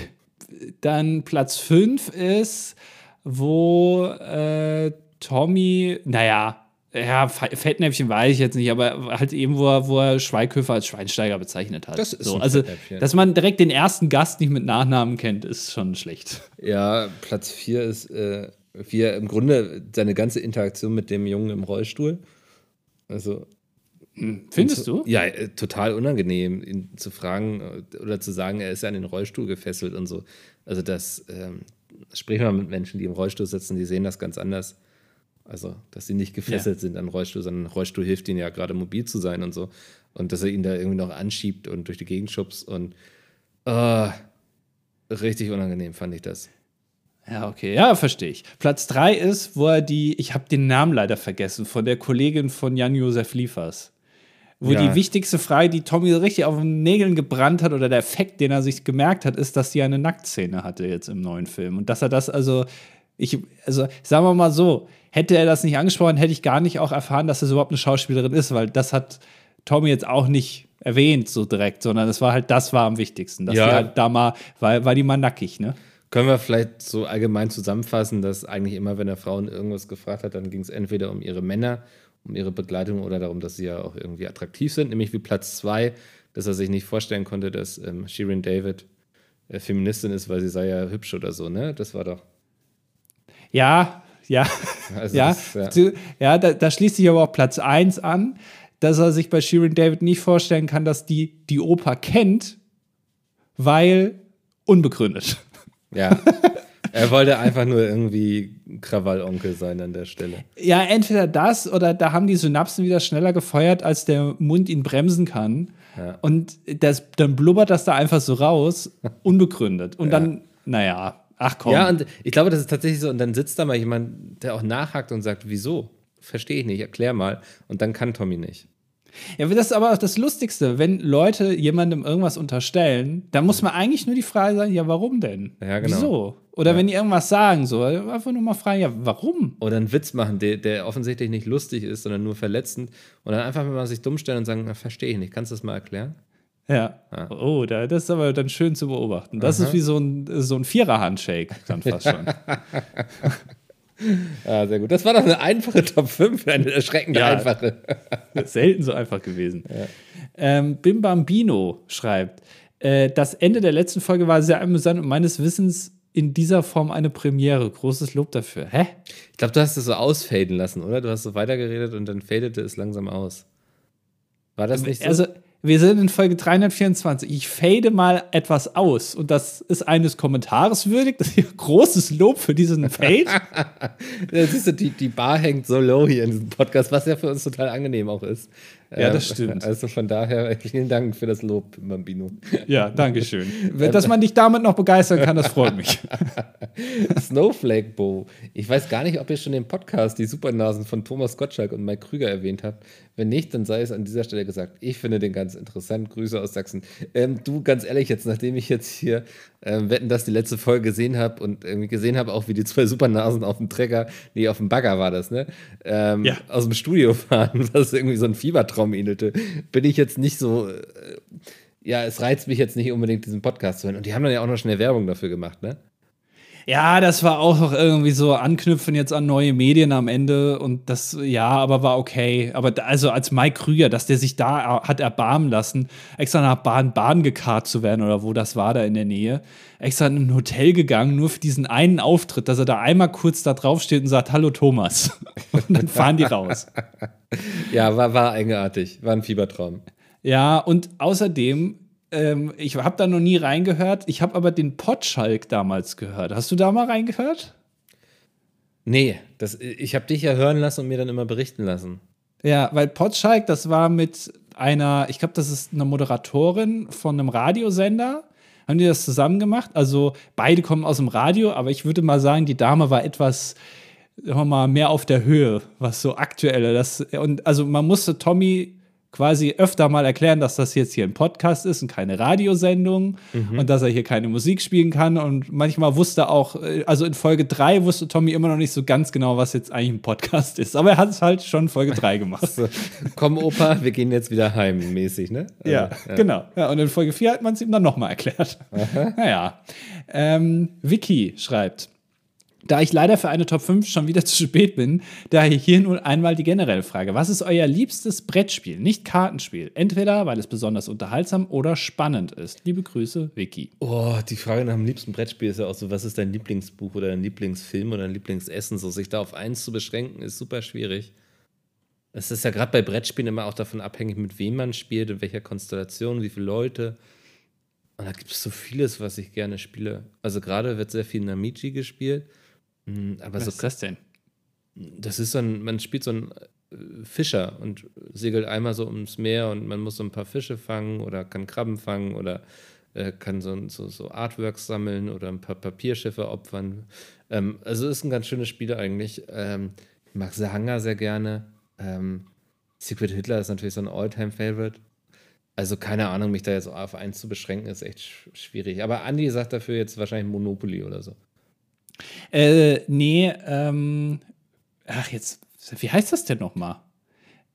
dann Platz 5 ist, wo äh, Tommy, naja, ja, Fettnäpfchen weiß ich jetzt nicht, aber halt eben, wo er, wo er Schweighöfer als Schweinsteiger bezeichnet hat.
Das ist
so. Also, dass man direkt den ersten Gast nicht mit Nachnamen kennt, ist schon schlecht.
Ja, Platz 4 ist äh, wie er im Grunde seine ganze Interaktion mit dem Jungen im Rollstuhl. Also.
Hm, findest
zu, du? Ja, äh, total unangenehm, ihn zu fragen äh, oder zu sagen, er ist ja an den Rollstuhl gefesselt und so. Also, das ähm, sprich mal mit Menschen, die im Rollstuhl sitzen, die sehen das ganz anders. Also, dass sie nicht gefesselt ja. sind an den Rollstuhl, sondern Rollstuhl hilft ihnen ja gerade mobil zu sein und so. Und dass er ihn da irgendwie noch anschiebt und durch die Gegend schubst und uh, richtig unangenehm fand ich das.
Ja, okay, ja, verstehe ich. Platz drei ist, wo er die, ich habe den Namen leider vergessen, von der Kollegin von Jan-Josef Liefers. Wo ja. die wichtigste Frage, die Tommy so richtig auf den Nägeln gebrannt hat, oder der Effekt, den er sich gemerkt hat, ist, dass sie eine Nacktszene hatte jetzt im neuen Film. Und dass er das also, ich, also sagen wir mal so, hätte er das nicht angesprochen, hätte ich gar nicht auch erfahren, dass es überhaupt eine Schauspielerin ist, weil das hat Tommy jetzt auch nicht erwähnt so direkt, sondern es war halt, das war am wichtigsten. Dass
ja.
die halt da mal, war, war die mal nackig, ne?
Können wir vielleicht so allgemein zusammenfassen, dass eigentlich immer, wenn er Frauen irgendwas gefragt hat, dann ging es entweder um ihre Männer, um ihre Begleitung oder darum, dass sie ja auch irgendwie attraktiv sind, nämlich wie Platz zwei, dass er sich nicht vorstellen konnte, dass ähm, Shirin David äh, Feministin ist, weil sie sei ja hübsch oder so, ne? Das war doch.
Ja, ja. Also ja, das, ja. ja da, da, schließt sich aber auch Platz 1 an, dass er sich bei Shirin David nicht vorstellen kann, dass die die Oper kennt, weil unbegründet.
Ja. <laughs> Er wollte einfach nur irgendwie Krawallonkel sein an der Stelle.
Ja, entweder das oder da haben die Synapsen wieder schneller gefeuert, als der Mund ihn bremsen kann. Ja. Und das, dann blubbert das da einfach so raus, unbegründet. Und ja. dann, naja, ach komm.
Ja, und ich glaube, das ist tatsächlich so. Und dann sitzt da mal jemand, der auch nachhakt und sagt, wieso? Verstehe ich nicht, erklär mal. Und dann kann Tommy nicht.
Ja, das ist aber auch das Lustigste, wenn Leute jemandem irgendwas unterstellen, dann muss man eigentlich nur die Frage sagen, ja, warum denn?
Ja, genau.
Wieso? Oder ja. wenn die irgendwas sagen, so, einfach nur mal fragen, ja, warum?
Oder einen Witz machen, der, der offensichtlich nicht lustig ist, sondern nur verletzend. Und dann einfach mal sich dumm stellen und sagen, verstehe ich nicht, kannst du das mal erklären?
Ja. Ah. Oh, das ist aber dann schön zu beobachten. Das Aha. ist wie so ein, so ein Vierer-Handshake, dann fast schon. <laughs> <laughs>
Ah, sehr gut. Das war doch eine einfache Top 5, eine erschreckende ja, einfache. <laughs>
selten so einfach gewesen. Ja. Ähm, Bim Bambino schreibt, äh, das Ende der letzten Folge war sehr amüsant und meines Wissens in dieser Form eine Premiere. Großes Lob dafür. Hä?
Ich glaube, du hast es so ausfaden lassen, oder? Du hast so weitergeredet und dann fadete es langsam aus. War das nicht so?
Also, wir sind in Folge 324. Ich fade mal etwas aus und das ist eines Kommentares würdig. Das ist großes Lob für diesen Fade. <laughs>
siehst du, die, die Bar hängt so low hier in diesem Podcast, was ja für uns total angenehm auch ist.
Ja, das stimmt.
Also von daher <laughs> vielen Dank für das Lob, Bambino.
Ja, danke schön. <laughs> Dass man dich damit noch begeistern kann, das freut mich. <laughs>
Snowflake Bow. Ich weiß gar nicht, ob ihr schon den Podcast Die Supernasen von Thomas Gottschalk und Mike Krüger erwähnt habt. Wenn nicht, dann sei es an dieser Stelle gesagt. Ich finde den ganz interessant. Grüße aus Sachsen. Ähm, du, ganz ehrlich, jetzt, nachdem ich jetzt hier ähm, wetten, dass die letzte Folge gesehen habe und irgendwie gesehen habe, auch wie die zwei Supernasen auf dem Trecker, nee, auf dem Bagger war das, ne? Ähm, ja. Aus dem Studio <laughs> fahren, was irgendwie so ein Fiebertraum ähnelte, bin ich jetzt nicht so. Äh, ja, es reizt mich jetzt nicht unbedingt, diesen Podcast zu hören. Und die haben dann ja auch noch schnell Werbung dafür gemacht, ne?
Ja, das war auch noch irgendwie so anknüpfen jetzt an neue Medien am Ende und das, ja, aber war okay. Aber da, also als Mike Krüger, dass der sich da hat erbarmen lassen, extra nach Baden-Baden gekarrt zu werden oder wo das war da in der Nähe, extra in ein Hotel gegangen, nur für diesen einen Auftritt, dass er da einmal kurz da drauf steht und sagt, hallo Thomas. <laughs> Und dann fahren die raus.
ja, war, war eigenartig, war ein Fiebertraum.
Ja, und außerdem ähm, ich habe da noch nie reingehört. Ich habe aber den Potschalk damals gehört. Hast du da mal reingehört?
Nee, das, ich habe dich ja hören lassen und mir dann immer berichten lassen.
Ja, weil Potschalk, das war mit einer, ich glaube, das ist eine Moderatorin von einem Radiosender. Haben die das zusammen gemacht? Also beide kommen aus dem Radio, aber ich würde mal sagen, die Dame war etwas, sagen wir mal, mehr auf der Höhe, was so aktuelle. Das, und also man musste Tommy quasi öfter mal erklären, dass das jetzt hier ein Podcast ist und keine Radiosendung mhm. und dass er hier keine Musik spielen kann. Und manchmal wusste auch, äh, also in Folge 3 wusste Tommy immer noch nicht so ganz genau, was jetzt eigentlich ein Podcast ist. Aber er hat es halt schon Folge 3 <laughs> gemacht.
so. Komm, Opa, wir gehen jetzt wieder heim, mäßig, ne?
Also, ja, ja, genau. Ja, und in Folge 4 hat man es ihm dann nochmal erklärt. Aha. <laughs> Naja. Ähm, Vicky schreibt. Da ich leider für eine Top 5 schon wieder <laughs> zu spät bin, daher hier nun einmal die generelle Frage. Was ist euer liebstes Brettspiel, nicht Kartenspiel? Entweder, weil es besonders unterhaltsam oder spannend ist. Liebe Grüße, Vicky.
Oh, die Frage nach dem liebsten Brettspiel ist ja auch so, was ist dein Lieblingsbuch oder dein Lieblingsfilm oder dein Lieblingsessen? So, sich da auf eins zu beschränken, ist super schwierig. Es ist ja gerade bei Brettspielen immer auch davon abhängig, mit wem man spielt, in welcher Konstellation, wie viele Leute. Und da gibt es so vieles, was ich gerne spiele. Also gerade wird sehr viel Namichi gespielt.
Hm, aber Was so, ist das denn?
Das ist so ein, man spielt so ein äh, Fischer und segelt einmal so ums Meer und man muss so ein paar Fische fangen oder kann Krabben fangen oder äh, kann so, so, so, Artworks sammeln oder ein paar Papierschiffe opfern. Ähm, also ist ein ganz schönes Spiel eigentlich. Ähm, ich mag Sahanga sehr gerne. Ähm, Secret Hitler ist natürlich so ein All-Time-Favorite. Also keine Ahnung, mich da jetzt auf eins zu beschränken, ist echt schwierig. Aber Andy sagt dafür jetzt wahrscheinlich Monopoly oder so.
Äh, nee, ähm, ach, jetzt, wie heißt das denn nochmal?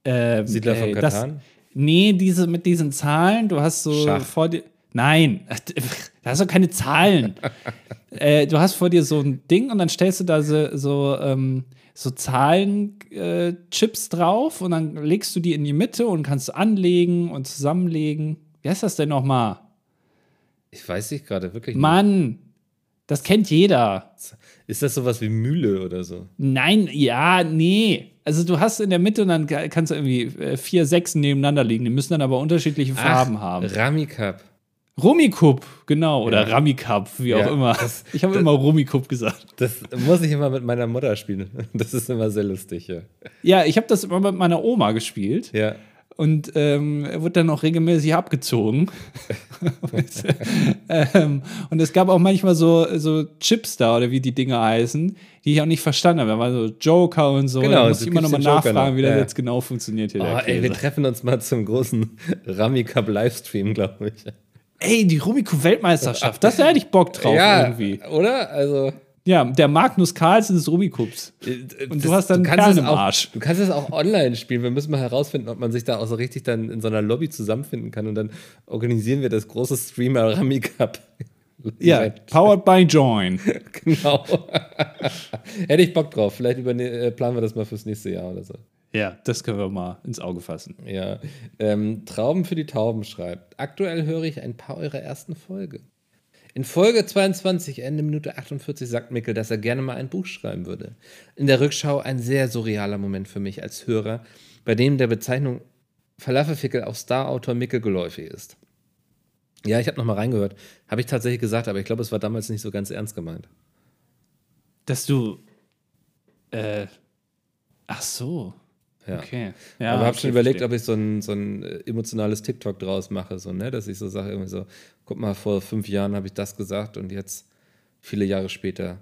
Ähm, Siedler von Katan?
Nee, diese mit diesen Zahlen, du hast so Schach. vor dir. Nein, <laughs> da hast du keine Zahlen. <laughs> äh, du hast vor dir so ein Ding und dann stellst du da so, so, ähm, so Zahlenchips äh, drauf und dann legst du die in die Mitte und kannst anlegen und zusammenlegen. Wie heißt das denn nochmal?
Ich weiß nicht gerade wirklich.
Mann, das kennt jeder.
Ist das sowas wie Mühle oder so?
Nein, ja, nee. Also du hast in der Mitte und dann kannst du irgendwie äh, vier Sechsen nebeneinander liegen. Die müssen dann aber unterschiedliche Farben Ach, haben.
Ramikap.
Rummikub, genau, oder ja. Ramikub, wie ja, auch immer. Das, <laughs> ich habe immer Rummikub gesagt.
Das muss ich immer mit meiner Mutter spielen. <laughs> Das ist immer sehr lustig, ja.
Ja, ich habe das immer mit meiner Oma gespielt.
Ja.
Und ähm, er wurde dann auch regelmäßig abgezogen. <laughs> <laughs> ähm, und es gab auch manchmal so, so Chips da, oder wie die Dinge heißen, die ich auch nicht verstanden habe. Da war so Joker und so. Genau, da muss ich immer nochmal nachfragen, wie das ja. jetzt genau funktioniert hier.
Oh, ey, wir treffen uns mal zum großen Ramikub Livestream, glaube ich.
Ey, die Rumiku-Weltmeisterschaft, das hätte ich Bock drauf
ja,
irgendwie.
Oder? Also.
Ja, der Magnus Carlsen des Rubikups.
Äh, Und das, du hast dann du Perlen im Arsch. du kannst es auch online spielen. Wir müssen mal herausfinden, ob man sich da auch so richtig dann in so einer Lobby zusammenfinden kann. Und dann organisieren wir das große Streamer Rami Cup.
Ja, powered by Join. <laughs>
genau. <laughs> Hätte ich Bock drauf. Vielleicht äh, planen wir das mal fürs nächste Jahr oder so.
Ja, das können wir mal ins Auge fassen.
Ja. Ähm, Trauben für die Tauben schreibt. Aktuell höre ich ein paar eurer ersten Folge. In Folge 22, Ende Minute 48, sagt Mickel, dass er gerne mal ein Buch schreiben würde. In der Rückschau ein sehr surrealer Moment für mich als Hörer, bei dem der Bezeichnung Falafelfickel auf Star-Autor Mickel geläufig ist. Ja, ich habe nochmal reingehört. Habe ich tatsächlich gesagt, aber ich glaube, es war damals nicht so ganz ernst gemeint.
Dass du. Äh. Ach so.
Ja. Okay. Ja, aber habe schon überlegt, ob ich so ein, so ein äh, emotionales TikTok draus mache, so, ne? dass ich so sage, irgendwie so, guck mal, vor fünf Jahren habe ich das gesagt und jetzt, viele Jahre später,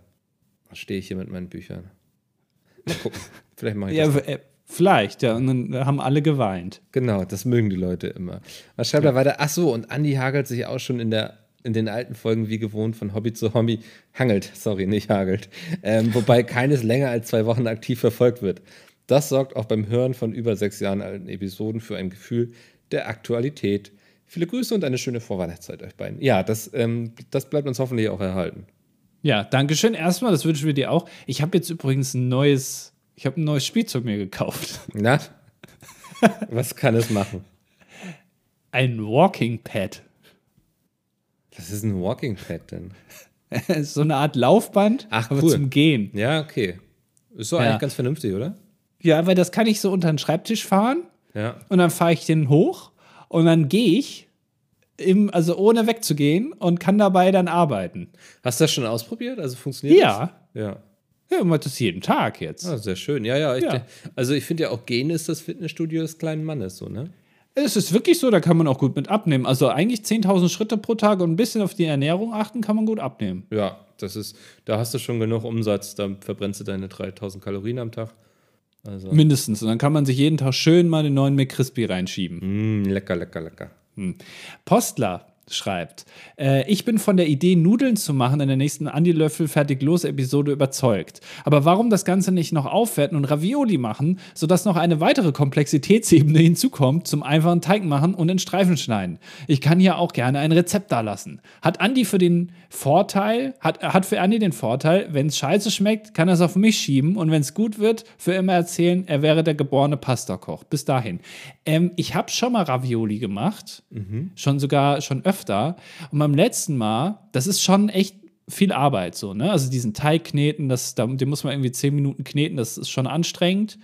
stehe ich hier mit meinen Büchern. Mal gucken. <laughs> Vielleicht mache ich
ja,
das.
Äh, vielleicht, ja. Und dann haben alle geweint.
Genau, das mögen die Leute immer. Was schreibt ja. er weiter? Ach so, und Andi hagelt sich auch schon in der in den alten Folgen wie gewohnt von Hobby zu Hobby hangelt, sorry, nicht hagelt, ähm, wobei <laughs> keines länger als zwei Wochen aktiv verfolgt wird. Das sorgt auch beim Hören von über sechs Jahren alten Episoden für ein Gefühl der Aktualität. Viele Grüße und eine schöne Vorweihnachtszeit euch beiden. Ja, das, ähm, das bleibt uns hoffentlich auch erhalten.
Ja, danke schön erstmal, das wünschen wir dir auch. Ich habe jetzt übrigens ein neues, ich habe ein neues Spielzeug mir gekauft.
Na? Was kann es machen?
Ein Walking Pad.
Was ist ein Walking Pad denn? <laughs>
so eine Art Laufband,
Ach, aber cool.
zum Gehen.
Ja, okay. Ist doch ja. eigentlich ganz vernünftig, oder?
Ja, weil das kann ich so unter den Schreibtisch fahren.
Ja.
Und dann fahre ich den hoch und dann gehe ich, im, also ohne wegzugehen und kann dabei dann arbeiten.
Hast du das schon ausprobiert? Also funktioniert
ja.
das? Ja.
Ja, man macht das jeden Tag jetzt.
Ah, sehr schön. Ja, ja. Ich, ja. Also ich finde ja auch Gehen ist das Fitnessstudio des kleinen Mannes, so, ne?
Es ist wirklich so, da kann man auch gut mit abnehmen. Also eigentlich 10.000 Schritte pro Tag und ein bisschen auf die Ernährung achten, kann man gut abnehmen.
Ja, das ist, da hast du schon genug Umsatz, da verbrennst du deine 3.000 Kalorien am Tag.
Also. Mindestens. Und dann kann man sich jeden Tag schön mal den neuen McCrispy reinschieben.
Mm, lecker, lecker, lecker.
Hm. Postler schreibt, äh, ich bin von der Idee, Nudeln zu machen, in der nächsten Andi Löffel fertig los Episode überzeugt. Aber warum das Ganze nicht noch aufwerten und Ravioli machen, sodass noch eine weitere Komplexitätsebene hinzukommt, zum einfachen Teig machen und in Streifen schneiden? Ich kann hier auch gerne ein Rezept dalassen. Hat Andi für den Vorteil, hat, hat für Andi den Vorteil, wenn es scheiße schmeckt, kann er es auf mich schieben und wenn es gut wird, für immer erzählen, er wäre der geborene Pastakoch. Bis dahin. Ähm, ich habe schon mal Ravioli gemacht, mhm. schon sogar schon öfter öfter. Und beim letzten Mal, das ist schon echt viel Arbeit so, ne? Also diesen Teig kneten, das, den muss man irgendwie zehn Minuten kneten, das ist schon anstrengend.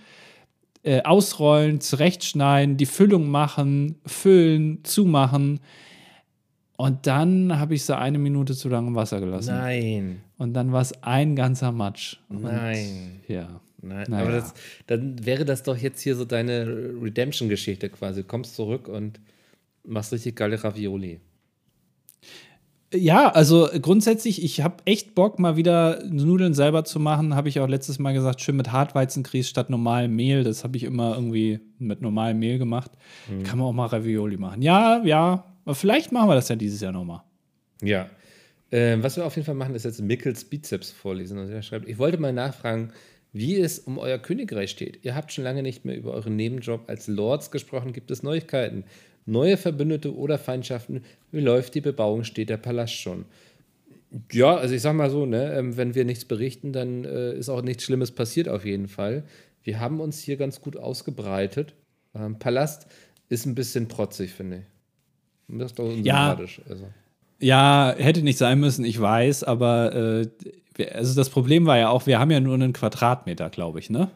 Äh, ausrollen, zurechtschneiden, die Füllung machen, füllen, zumachen. Und dann habe ich so eine Minute zu lange im Wasser gelassen.
Nein.
Und dann war es ein ganzer Matsch.
Nein.
Und, ja.
Nein. Naja. Aber das, dann wäre das doch jetzt hier so deine Redemption-Geschichte quasi. Du kommst zurück und machst richtig geile Ravioli.
Ja, also grundsätzlich, ich habe echt Bock, mal wieder Nudeln selber zu machen. Habe ich auch letztes Mal gesagt, schön mit Hartweizengrieß statt normalem Mehl. Das habe ich immer irgendwie mit normalem Mehl gemacht. Mhm. Kann man auch mal Ravioli machen. Ja, ja. Vielleicht machen wir das ja dieses Jahr nochmal.
Ja. Äh, was wir auf jeden Fall machen, ist jetzt Mickels Bizeps vorlesen. Und er schreibt, ich wollte mal nachfragen, wie es um euer Königreich steht. Ihr habt schon lange nicht mehr über euren Nebenjob als Lords gesprochen. Gibt es Neuigkeiten? Neue Verbündete oder Feindschaften, wie läuft die Bebauung, steht der Palast schon. Ja, also ich sag mal so, ne, ähm, wenn wir nichts berichten, dann äh, ist auch nichts Schlimmes passiert auf jeden Fall. Wir haben uns hier ganz gut ausgebreitet. Ähm, Palast ist ein bisschen protzig, finde ich.
Das ist doch. Ja, also. ja, hätte nicht sein müssen, ich weiß, aber äh, also das Problem war ja auch, wir haben ja nur einen Quadratmeter, glaube ich, ne?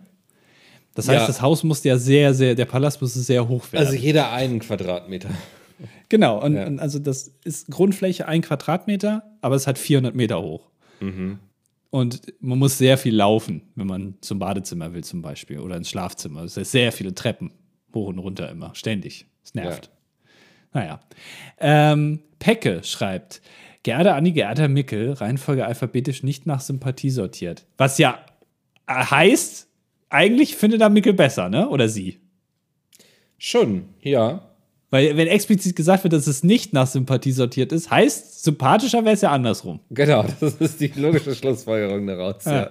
Das heißt, ja. das Haus musste ja sehr, sehr, der Palast musste sehr hoch werden.
Also jeder einen Quadratmeter.
Genau, und, ja. und, also das ist Grundfläche ein Quadratmeter, aber es hat 400 Meter hoch. Mhm. Und man muss sehr viel laufen, wenn man zum Badezimmer will zum Beispiel oder ins Schlafzimmer. Es sind sehr viele Treppen, hoch und runter immer, ständig. Es nervt. Ja. Naja. Ähm, Pecke schreibt, Gerda Anni Gerda Mickel, Reihenfolge alphabetisch nicht nach Sympathie sortiert. Was ja heißt, eigentlich findet er Mickel besser, ne? Oder sie?
Schon, ja.
Weil, wenn explizit gesagt wird, dass es nicht nach Sympathie sortiert ist, heißt, sympathischer wäre es ja andersrum.
Genau, <laughs> das ist die logische Schlussfolgerung daraus.
Ja, ja.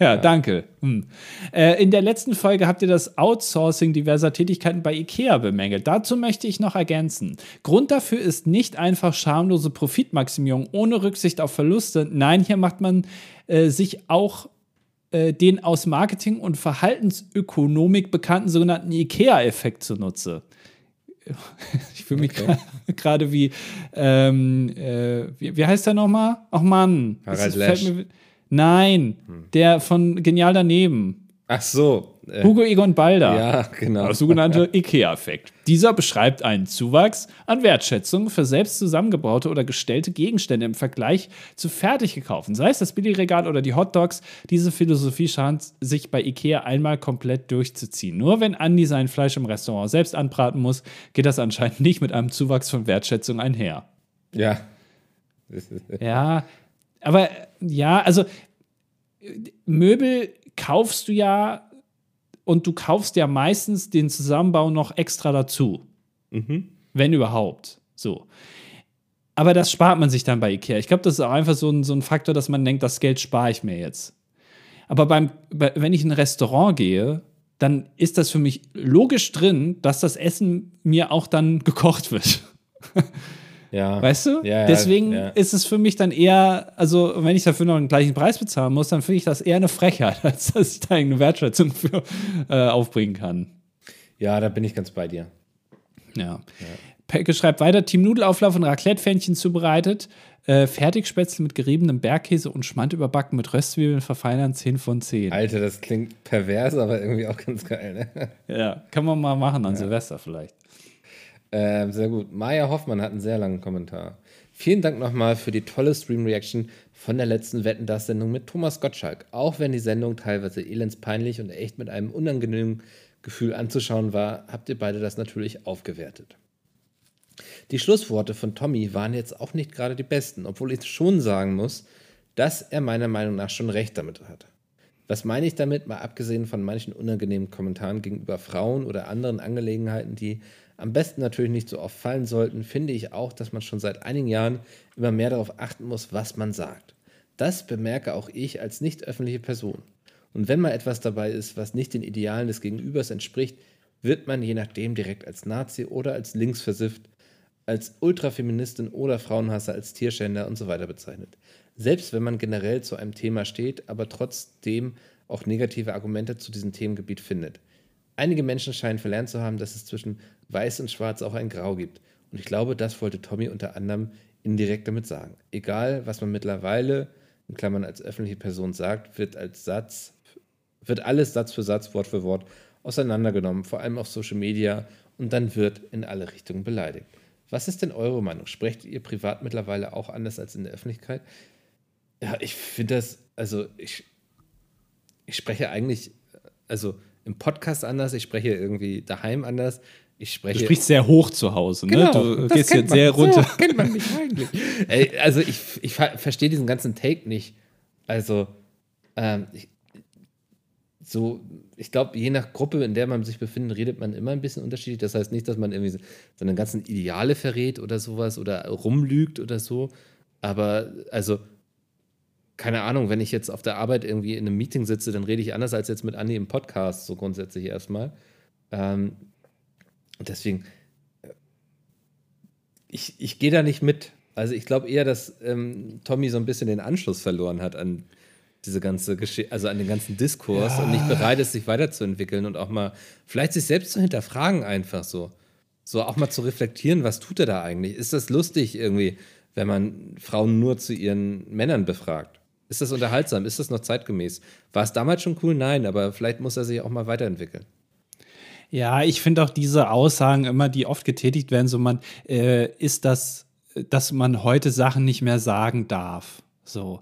ja danke. Hm. Äh, in der letzten Folge habt ihr das Outsourcing diverser Tätigkeiten bei IKEA bemängelt. Dazu möchte ich noch ergänzen. Grund dafür ist nicht einfach schamlose Profitmaximierung ohne Rücksicht auf Verluste. Nein, hier macht man äh, sich auch äh, den aus Marketing und Verhaltensökonomik bekannten sogenannten IKEA-Effekt zunutze. <laughs> ich fühle mich okay. gerade wie, ähm, äh, wie, wie, heißt der nochmal? Ach Mann.
Mir,
nein, hm. der von Genial daneben.
Ach so.
Äh, Hugo Egon Balder.
Ja, genau.
Der sogenannte IKEA-Effekt. Dieser beschreibt einen Zuwachs an Wertschätzung für selbst zusammengebaute oder gestellte Gegenstände im Vergleich zu fertig gekauften. Sei es das Billigregal oder die Hotdogs. Diese Philosophie scheint sich bei IKEA einmal komplett durchzuziehen. Nur wenn Andi sein Fleisch im Restaurant selbst anbraten muss, geht das anscheinend nicht mit einem Zuwachs von Wertschätzung einher.
Ja.
ja, aber ja, also Möbel kaufst du ja und du kaufst ja meistens den Zusammenbau noch extra dazu. Mhm. Wenn überhaupt. So. Aber das spart man sich dann bei Ikea. Ich glaube, das ist auch einfach so ein, so ein Faktor, dass man denkt, das Geld spare ich mir jetzt. Aber beim, bei, wenn ich in ein Restaurant gehe, dann ist das für mich logisch drin, dass das Essen mir auch dann gekocht wird. <laughs>
Ja.
Weißt du?
Ja,
Deswegen
ja.
ist es für mich dann eher, also wenn ich dafür noch einen gleichen Preis bezahlen muss, dann finde ich das eher eine Frechheit, <laughs> als dass ich da eine Wertschätzung für äh, aufbringen kann.
Ja, da bin ich ganz bei dir.
Ja. ja. Pecke schreibt weiter: Team Nudelauflauf und Raclette-Fännchen zubereitet. Äh, Fertigspätzle mit geriebenem Bergkäse und Schmand überbacken mit Röstzwiebeln verfeinern 10 von 10.
Alter, das klingt pervers, aber irgendwie auch ganz geil,
ne? Ja, kann man mal machen an ja. Silvester vielleicht.
Äh, sehr gut. Maja Hoffmann hat einen sehr langen Kommentar. Vielen Dank nochmal für die tolle Stream-Reaction von der letzten Wetten das Sendung mit Thomas Gottschalk. Auch wenn die Sendung teilweise elendspeinlich und echt mit einem unangenehmen Gefühl anzuschauen war, habt ihr beide das natürlich aufgewertet. Die Schlussworte von Tommy waren jetzt auch nicht gerade die besten, obwohl ich schon sagen muss, dass er meiner Meinung nach schon recht damit hat. Was meine ich damit, mal abgesehen von manchen unangenehmen Kommentaren gegenüber Frauen oder anderen Angelegenheiten, die am besten natürlich nicht so oft fallen sollten, finde ich auch, dass man schon seit einigen Jahren immer mehr darauf achten muss, was man sagt. Das bemerke auch ich als nicht öffentliche Person. Und wenn mal etwas dabei ist, was nicht den Idealen des Gegenübers entspricht, wird man je nachdem direkt als Nazi oder als linksversifft, als Ultrafeministin oder Frauenhasser, als Tierschänder und so weiter bezeichnet. Selbst wenn man generell zu einem Thema steht, aber trotzdem auch negative Argumente zu diesem Themengebiet findet. Einige Menschen scheinen verlernt zu haben, dass es zwischen Weiß und Schwarz auch ein Grau gibt. Und ich glaube, das wollte Tommy unter anderem indirekt damit sagen. Egal, was man mittlerweile, in Klammern als öffentliche Person sagt, wird als Satz, wird alles Satz für Satz, Wort für Wort auseinandergenommen, vor allem auf Social Media, und dann wird in alle Richtungen beleidigt. Was ist denn eure Meinung? Sprecht ihr privat mittlerweile auch anders als in der Öffentlichkeit? Ja, ich finde das, also ich, ich spreche eigentlich, also im Podcast anders, ich spreche irgendwie daheim anders. Ich spreche.
Du sprichst sehr hoch zu Hause, ne?
Genau,
du gehst jetzt sehr runter. So
kennt man mich eigentlich. <laughs> Ey, also ich, ich verstehe diesen ganzen Take nicht. Also, ähm, ich, so, ich glaube, je nach Gruppe, in der man sich befindet, redet man immer ein bisschen unterschiedlich. Das heißt nicht, dass man irgendwie seine ganzen Ideale verrät oder sowas oder rumlügt oder so. Aber also keine Ahnung, wenn ich jetzt auf der Arbeit irgendwie in einem Meeting sitze, dann rede ich anders als jetzt mit Andi im Podcast, so grundsätzlich erstmal. Ähm, deswegen, äh, ich, ich gehe da nicht mit. Also ich glaube eher, dass ähm, Tommy so ein bisschen den Anschluss verloren hat an diese ganze Geschichte, also an den ganzen Diskurs ja. und nicht bereit ist, sich weiterzuentwickeln und auch mal vielleicht sich selbst zu hinterfragen einfach so. So auch mal zu reflektieren, was tut er da eigentlich? Ist das lustig irgendwie, wenn man Frauen nur zu ihren Männern befragt? Ist das unterhaltsam? Ist das noch zeitgemäß? War es damals schon cool? Nein, aber vielleicht muss er sich auch mal weiterentwickeln.
Ja, ich finde auch diese Aussagen immer, die oft getätigt werden, so man äh, ist das, dass man heute Sachen nicht mehr sagen darf. So.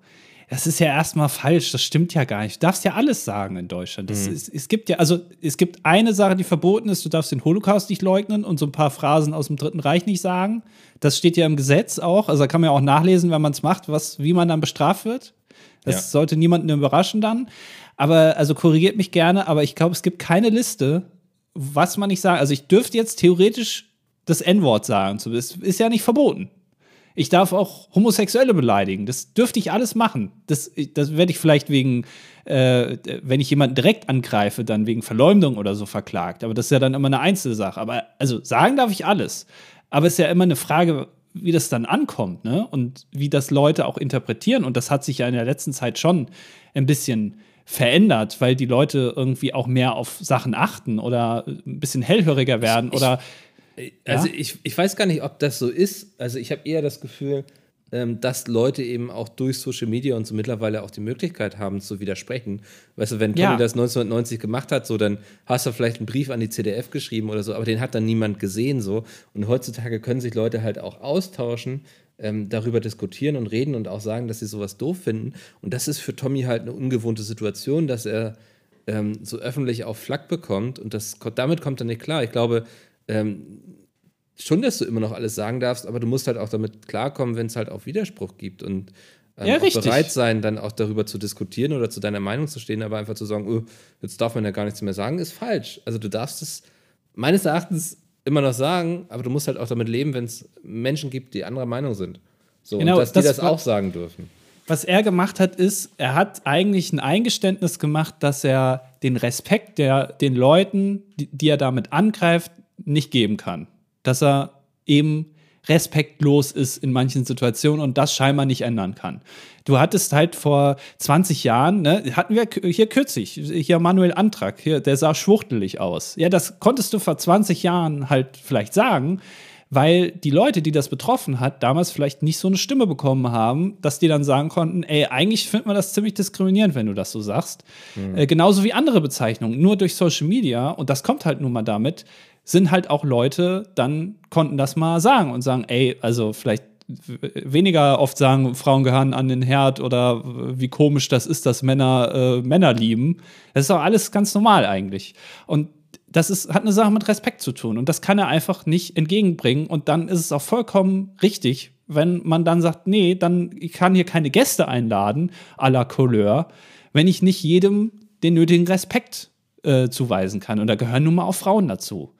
Das ist ja erstmal falsch, das stimmt ja gar nicht. Du darfst ja alles sagen in Deutschland. Mhm. es, es gibt ja, also es gibt eine Sache, die verboten ist, du darfst den Holocaust nicht leugnen und so ein paar Phrasen aus dem Dritten Reich nicht sagen. Das steht ja im Gesetz auch. Also da kann man ja auch nachlesen, wenn man es macht, was, wie man dann bestraft wird. Das ja. sollte niemanden überraschen dann. Aber, also korrigiert mich gerne, aber ich glaube, es gibt keine Liste, was man nicht sagen. Also ich dürfte jetzt theoretisch das N-Wort sagen. Das ist ja nicht verboten. Ich darf auch Homosexuelle beleidigen. Das dürfte ich alles machen. Das, das werde ich vielleicht wegen, äh, wenn ich jemanden direkt angreife, dann wegen Verleumdung oder so verklagt. Aber das ist ja dann immer eine Einzelsache. Aber also sagen darf ich alles. Aber es ist ja immer eine Frage, wie das dann ankommt, ne? Und wie das Leute auch interpretieren. Und das hat sich ja in der letzten Zeit schon ein bisschen verändert, weil die Leute irgendwie auch mehr auf Sachen achten oder ein bisschen hellhöriger werden
ich,
oder
also ja? ich, ich weiß gar nicht, ob das so ist. Also ich habe eher das Gefühl, dass Leute eben auch durch Social Media und so mittlerweile auch die Möglichkeit haben zu widersprechen. Weißt du, wenn Tommy ja. das 1990 gemacht hat, so dann hast du vielleicht einen Brief an die CDF geschrieben oder so, aber den hat dann niemand gesehen so. Und heutzutage können sich Leute halt auch austauschen, ähm, darüber diskutieren und reden und auch sagen, dass sie sowas doof finden. Und das ist für Tommy halt eine ungewohnte Situation, dass er ähm, so öffentlich auf Flack bekommt und das, damit kommt er nicht klar. Ich glaube, ähm, schon, dass du immer noch alles sagen darfst, aber du musst halt auch damit klarkommen, wenn es halt auch Widerspruch gibt und ähm, ja, auch bereit sein, dann auch darüber zu diskutieren oder zu deiner Meinung zu stehen, aber einfach zu sagen, oh, jetzt darf man ja gar nichts mehr sagen, ist falsch. Also du darfst es meines Erachtens immer noch sagen, aber du musst halt auch damit leben, wenn es Menschen gibt, die anderer Meinung sind. So, genau, und dass das die das auch sagen dürfen.
Was er gemacht hat, ist, er hat eigentlich ein Eingeständnis gemacht, dass er den Respekt der, den Leuten, die, die er damit angreift, nicht geben kann. Dass er eben respektlos ist in manchen Situationen und das scheinbar nicht ändern kann. Du hattest halt vor 20 Jahren, ne, hatten wir hier kürzlich, hier Manuel Antrag, hier, der sah schwuchtelig aus. Ja, das konntest du vor 20 Jahren halt vielleicht sagen, weil die Leute, die das betroffen hat, damals vielleicht nicht so eine Stimme bekommen haben, dass die dann sagen konnten, ey, eigentlich findet man das ziemlich diskriminierend, wenn du das so sagst. Mhm. Äh, genauso wie andere Bezeichnungen, nur durch Social Media, und das kommt halt nun mal damit, sind halt auch Leute, dann konnten das mal sagen und sagen, ey, also vielleicht weniger oft sagen, Frauen gehören an den Herd oder wie komisch das ist, dass Männer äh, Männer lieben. Das ist auch alles ganz normal eigentlich. Und das ist, hat eine Sache mit Respekt zu tun. Und das kann er einfach nicht entgegenbringen. Und dann ist es auch vollkommen richtig, wenn man dann sagt, nee, dann ich kann hier keine Gäste einladen, à la Couleur, wenn ich nicht jedem den nötigen Respekt äh, zuweisen kann. Und da gehören nun mal auch Frauen dazu.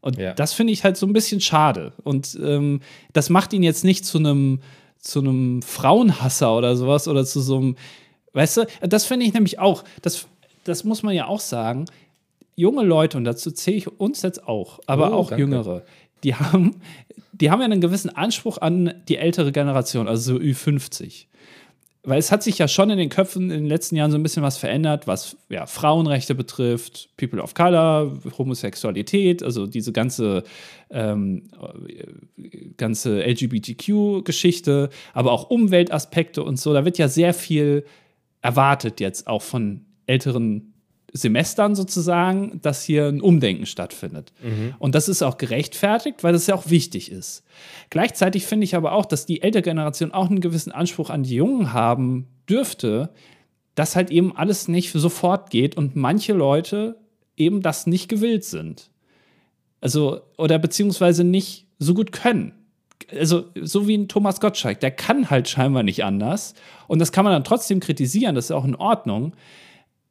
Und ja. das finde ich halt so ein bisschen schade. Und ähm, das macht ihn jetzt nicht zu einem zu einem Frauenhasser oder sowas oder zu so einem, weißt du, das finde ich nämlich auch, das, das muss man ja auch sagen, junge Leute, und dazu zähle ich uns jetzt auch, aber oh, auch danke. Jüngere, die haben, die haben ja einen gewissen Anspruch an die ältere Generation, also so Ü50 weil es hat sich ja schon in den Köpfen in den letzten Jahren so ein bisschen was verändert, was ja, Frauenrechte betrifft, People of Color, Homosexualität, also diese ganze, ähm, ganze LGBTQ-Geschichte, aber auch Umweltaspekte und so. Da wird ja sehr viel erwartet jetzt auch von älteren Semestern sozusagen, dass hier ein Umdenken stattfindet. Mhm. Und das ist auch gerechtfertigt, weil das ja auch wichtig ist. Gleichzeitig finde ich aber auch, dass die ältere Generation auch einen gewissen Anspruch an die Jungen haben dürfte, dass halt eben alles nicht sofort geht und manche Leute eben das nicht gewillt sind. Also, oder beziehungsweise nicht so gut können. Also, so wie ein Thomas Gottschalk, der kann halt scheinbar nicht anders. Und das kann man dann trotzdem kritisieren, das ist auch in Ordnung.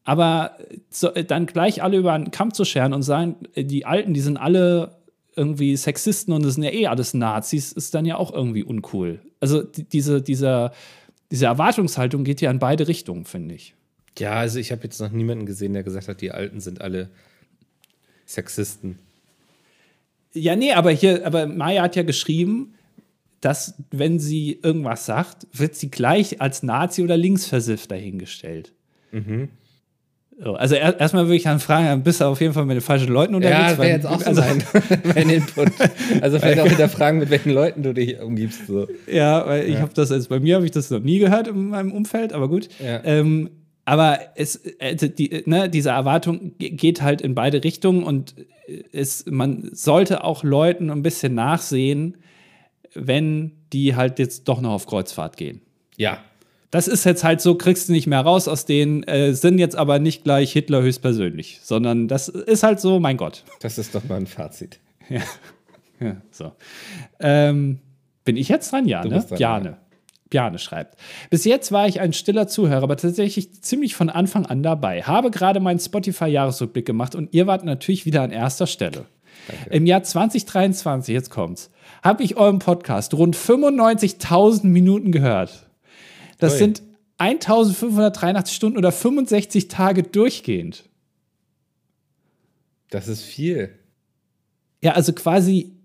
Aber so, dann gleich alle über einen Kamm zu scheren und sagen, die Alten, die sind alle irgendwie Sexisten und das sind ja eh alles Nazis, ist dann ja auch irgendwie uncool. Also die, diese, dieser, diese Erwartungshaltung geht ja in beide Richtungen, finde ich.
Ja, also ich habe jetzt noch niemanden gesehen, der gesagt hat, die Alten sind alle Sexisten.
Ja, nee, aber hier, aber Maya hat ja geschrieben, dass, wenn sie irgendwas sagt, wird sie gleich als Nazi oder linksversifft dahingestellt. Mhm. So, also er, erstmal würde ich dann fragen, bist du auf jeden Fall mit den falschen Leuten unterwegs?
Ja, das wäre jetzt auch so also, mein, <laughs> mein Input. Also <laughs> vielleicht auch wieder fragen, mit welchen Leuten du dich umgibst. So.
Ja, weil ja. ich habe das jetzt, bei mir habe ich das noch nie gehört in meinem Umfeld, aber gut. Ja. Ähm, aber es, also die, ne, diese Erwartung geht halt in beide Richtungen und es, man sollte auch Leuten ein bisschen nachsehen, wenn die halt jetzt doch noch auf Kreuzfahrt gehen.
Ja.
Das ist jetzt halt so, kriegst du nicht mehr raus aus denen, äh, sind jetzt aber nicht gleich Hitler höchstpersönlich, sondern das ist halt so, mein Gott.
Das ist doch mal ein Fazit.
Ja, ja so. Ähm, bin ich jetzt dran? Ja, ne? Dran, Jane. Ja. Bjane schreibt. Bis jetzt war ich ein stiller Zuhörer, aber tatsächlich ziemlich von Anfang an dabei. Habe gerade meinen Spotify-Jahresrückblick gemacht und ihr wart natürlich wieder an erster Stelle. Danke. Im Jahr 2023, jetzt kommt's, habe ich euren Podcast rund 95.000 Minuten gehört. Das Ui. sind 1583 Stunden oder 65 Tage durchgehend.
Das ist viel.
Ja, also quasi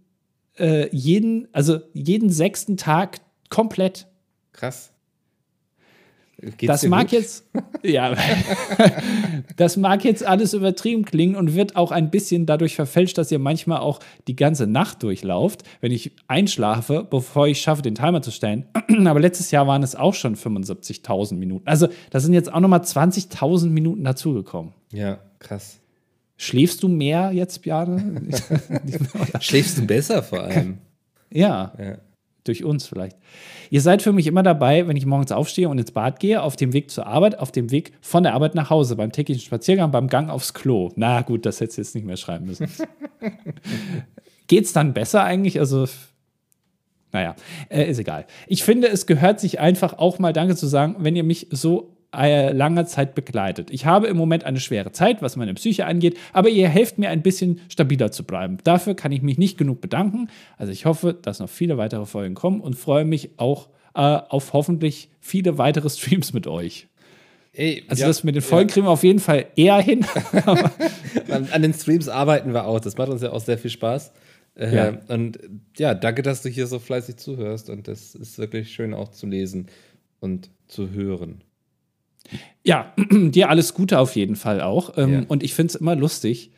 äh, jeden, also jeden sechsten Tag komplett.
Krass.
Geht's das mag gut? jetzt, ja, <laughs> das mag jetzt alles übertrieben klingen und wird auch ein bisschen dadurch verfälscht, dass ihr manchmal auch die ganze Nacht durchlauft, wenn ich einschlafe, bevor ich schaffe, den Timer zu stellen. <clears throat> Aber letztes Jahr waren es auch schon 75.000 Minuten. Also da sind jetzt auch noch mal 20.000 Minuten dazugekommen.
Ja, krass.
Schläfst du mehr jetzt, Bjane? <laughs> <laughs>
Schläfst du besser vor allem?
ja. ja durch uns vielleicht. Ihr seid für mich immer dabei, wenn ich morgens aufstehe und ins Bad gehe, auf dem Weg zur Arbeit, auf dem Weg von der Arbeit nach Hause, beim täglichen Spaziergang, beim Gang aufs Klo. Na gut, das hättest du jetzt nicht mehr schreiben müssen. <laughs> Geht's dann besser eigentlich? Also, naja, äh, ist egal. Ich finde, es gehört sich einfach auch mal Danke zu sagen, wenn ihr mich so äh, langer Zeit begleitet. Ich habe im Moment eine schwere Zeit, was meine Psyche angeht, aber ihr helft mir ein bisschen stabiler zu bleiben. Dafür kann ich mich nicht genug bedanken. Also ich hoffe, dass noch viele weitere Folgen kommen und freue mich auch äh, auf hoffentlich viele weitere Streams mit euch. Ey, also ja, das mit den Folgen ja. kriegen wir auf jeden Fall eher hin. <laughs>
An den Streams arbeiten wir auch. Das macht uns ja auch sehr viel Spaß. Äh, ja. Und ja, danke, dass du hier so fleißig zuhörst. Und das ist wirklich schön auch zu lesen und zu hören.
Ja, <clears throat> dir alles Gute auf jeden Fall auch. Ähm, ja. Und ich finde es immer lustig,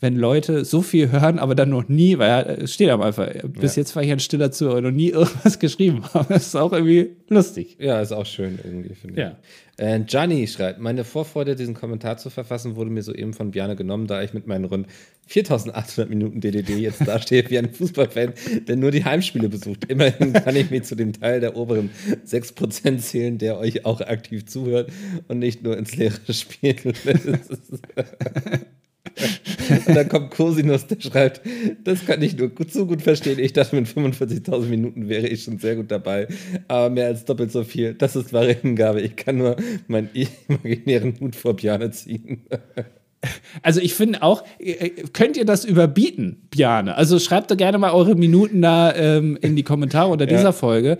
wenn Leute so viel hören, aber dann noch nie, weil es steht am einfach, bis ja. jetzt war ich ein stiller Zuhörer, noch nie <laughs> irgendwas geschrieben haben. Das ist auch irgendwie lustig.
Ja, ist auch schön irgendwie, finde ja. ich. Äh, Gianni schreibt, meine Vorfreude, diesen Kommentar zu verfassen, wurde mir soeben von Bjane genommen, da ich mit meinen rund 4800 Minuten DDD jetzt dastehe wie ein Fußballfan, der nur die Heimspiele besucht. Immerhin kann ich mich zu dem Teil der oberen 6% zählen, der euch auch aktiv zuhört und nicht nur ins Leere spielt. <laughs> Und dann kommt Cosinus, der schreibt, das kann ich nur gut, so gut verstehen. Ich dachte, mit 45.000 Minuten wäre ich schon sehr gut dabei. Aber mehr als doppelt so viel, das ist wahre Hingabe. Ich kann nur meinen imaginären Hut vor Piane ziehen.
Also ich finde auch, äh, könnt ihr das überbieten, Piane? Also schreibt da gerne mal eure Minuten da ähm, in die Kommentare unter dieser ja. Folge.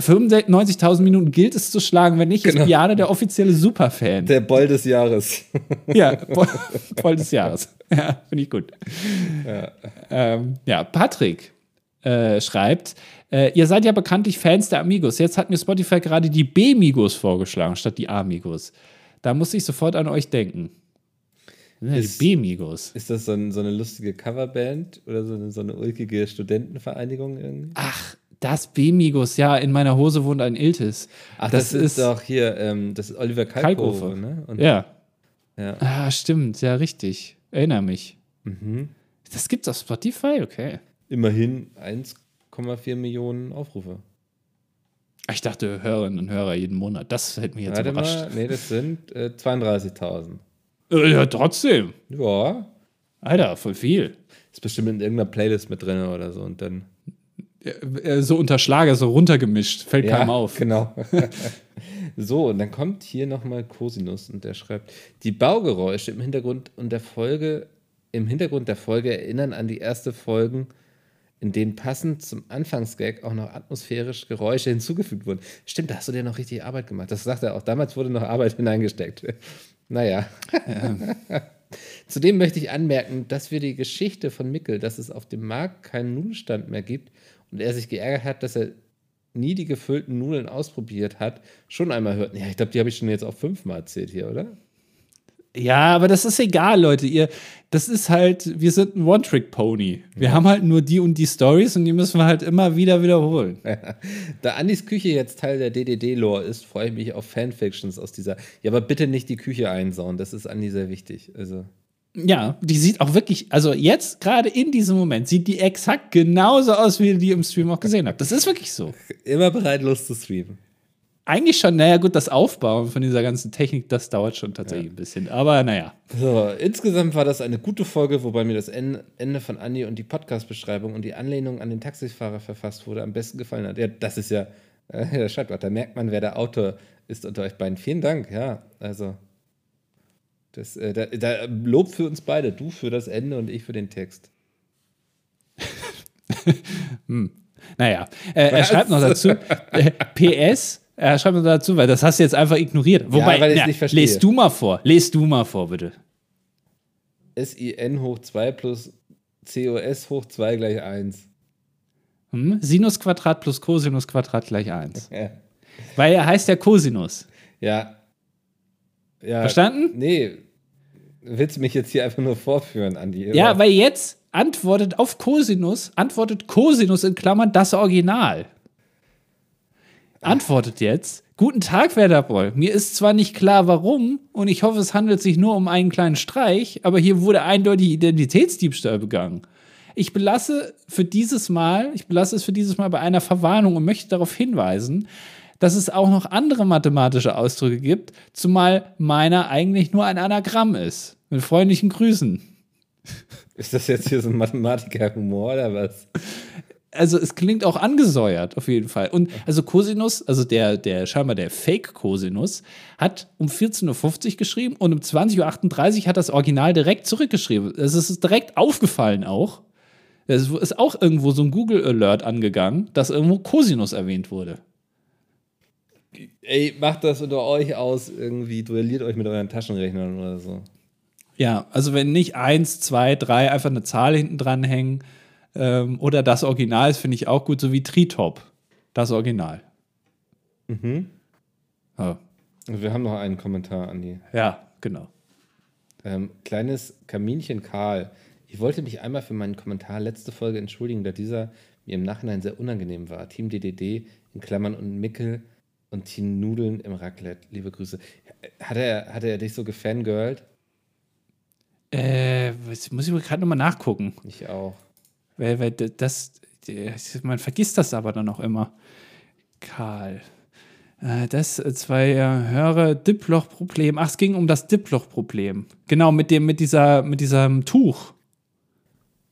95.000 Minuten gilt es zu schlagen, wenn nicht, genau. ist Piane der offizielle Superfan.
Der Boll des Jahres. <laughs>
ja, Boll, Boll des Jahres. <laughs> Ja, finde ich gut. Ja, ähm, ja Patrick äh, schreibt, äh, ihr seid ja bekanntlich Fans der Amigos. Jetzt hat mir Spotify gerade die B-Migos vorgeschlagen, statt die Amigos. Da muss ich sofort an euch denken.
Ist, die B-Migos. Ist das so, ein, so, eine lustige Coverband oder so eine, so eine ulkige Studentenvereinigung irgendwie?
Ach, das B-Migos, ja, in meiner Hose wohnt ein Iltis.
Ach, das, das ist doch hier, ähm, das ist Oliver Kalkofe, ne?
Und, ja. ja. Ah, stimmt, ja, richtig. Erinnere mich. Mhm. Das gibt's auf Spotify, okay.
Immerhin 1,4 Millionen Aufrufe.
Ich dachte Hörerinnen und Hörer jeden Monat. Das hätte mich jetzt Warte überrascht. Mal,
nee, das sind äh, 32.000.
Äh, ja, trotzdem.
Ja.
Alter, voll viel.
Ist bestimmt in irgendeiner Playlist mit drin oder so und dann.
Äh, so unterschlage, so runtergemischt, fällt ja, keinem auf.
Genau. <laughs> <laughs> so, und dann kommt hier nochmal Cosinus und der schreibt: Die Baugeräusche im Hintergrund und der Folge, im Hintergrund der Folge erinnern an die erste Folgen, in denen passend zum Anfangsgag auch noch atmosphärische Geräusche hinzugefügt wurden. Stimmt, da hast du dir noch richtig Arbeit gemacht. Das sagt er auch. Damals wurde noch Arbeit <laughs> hineingesteckt. naja. Ja. Zudem möchte ich anmerken, dass wir die Geschichte von Mickel, dass es auf dem Markt keinen Nudelstand mehr gibt, und er sich geärgert hat, dass er nie die gefüllten Nudeln ausprobiert hat, schon einmal hört. Ja, ich glaube, die habe ich schon jetzt auch fünfmal erzählt hier, oder?
Ja, aber das ist egal, Leute. Ihr, das ist halt, wir sind ein One-Trick-Pony. Wir ja. haben halt nur die und die Stories und die müssen wir halt immer wieder wiederholen. <laughs>
da Andys Küche jetzt Teil der DDD-Lore ist, freue ich mich auf Fanfictions aus dieser. Ja, aber bitte nicht die Küche einsauen, das ist Andi sehr wichtig. Also.
Ja, die sieht auch wirklich, also jetzt gerade in diesem Moment sieht die exakt genauso aus, wie ihr die im Stream auch gesehen habt. Das ist wirklich so. <laughs>
Immer bereit, los zu streamen.
Eigentlich schon, naja, gut, das Aufbauen von dieser ganzen Technik, das dauert schon tatsächlich ja. ein bisschen. Aber naja.
So, insgesamt war das eine gute Folge, wobei mir das Ende von Andi und die Podcast-Beschreibung und die Anlehnung an den Taxifahrer verfasst wurde, am besten gefallen hat. Ja, das ist ja, <laughs> äh, der schreibt auch, da merkt man, wer der Autor ist unter euch beiden. Vielen Dank, ja, also. Das, äh, da, da, Lob für uns beide. Du für das Ende und ich für den Text. <laughs>
hm. Naja, äh, er schreibt noch dazu: äh, PS, er schreibt mir dazu, weil das hast du jetzt einfach ignoriert. Wobei, ja, ja, nicht verstehe. lest du mal vor. Lest du mal vor, bitte.
SIN hoch 2 plus COS hoch 2 gleich 1.
Hm? Sinus Quadrat plus Cosinus Quadrat gleich 1. <laughs> Ja. Weil er heißt ja Cosinus.
Ja.
ja. Verstanden?
Nee. Willst du mich jetzt hier einfach nur vorführen, Andi?
Ja, weil jetzt antwortet auf Cosinus, antwortet Cosinus in Klammern das Original antwortet jetzt: Guten Tag, Werderboll. Mir ist zwar nicht klar, warum, und ich hoffe, es handelt sich nur um einen kleinen Streich, aber hier wurde eindeutig Identitätsdiebstahl begangen. Ich belasse für dieses Mal, ich belasse es für dieses Mal bei einer Verwarnung und möchte darauf hinweisen, dass es auch noch andere mathematische Ausdrücke gibt, zumal meiner eigentlich nur ein Anagramm ist. Mit freundlichen Grüßen.
Ist das jetzt hier so ein Mathematiker-Humor oder was?
Also es klingt auch angesäuert, auf jeden Fall. Und also Cosinus, also der, der scheinbar der Fake-Cosinus, hat um 14.50 Uhr geschrieben und um 20.38 Uhr hat das Original direkt zurückgeschrieben. Es ist direkt aufgefallen auch. Es ist auch irgendwo so ein Google-Alert angegangen, dass irgendwo Cosinus erwähnt wurde.
Ey, macht das unter euch aus, irgendwie duelliert euch mit euren Taschenrechnern oder so.
Ja, also wenn nicht eins, zwei, drei einfach eine Zahl hinten dran hängen, ähm, oder das Original, das finde ich auch gut, so wie Tritop. Das Original.
Mhm. Oh. Wir haben noch einen Kommentar, Andi.
Ja, genau.
Ähm, kleines Kaminchen Karl. Ich wollte mich einmal für meinen Kommentar letzte Folge entschuldigen, da dieser mir im Nachhinein sehr unangenehm war. Team DDD in Klammern und Mickel und Team Nudeln im Raclette. Liebe Grüße. Hat er, hat er dich so gefangirlt?
Äh, muss ich gerade nochmal nachgucken.
Ich auch.
Weil, weil das, man vergisst das aber dann auch immer. Karl. Äh, das äh, zwei höhere Dipploch-Problem. Ach, es ging um das Dipploch-Problem. Genau, mit dem, mit dieser, mit diesem Tuch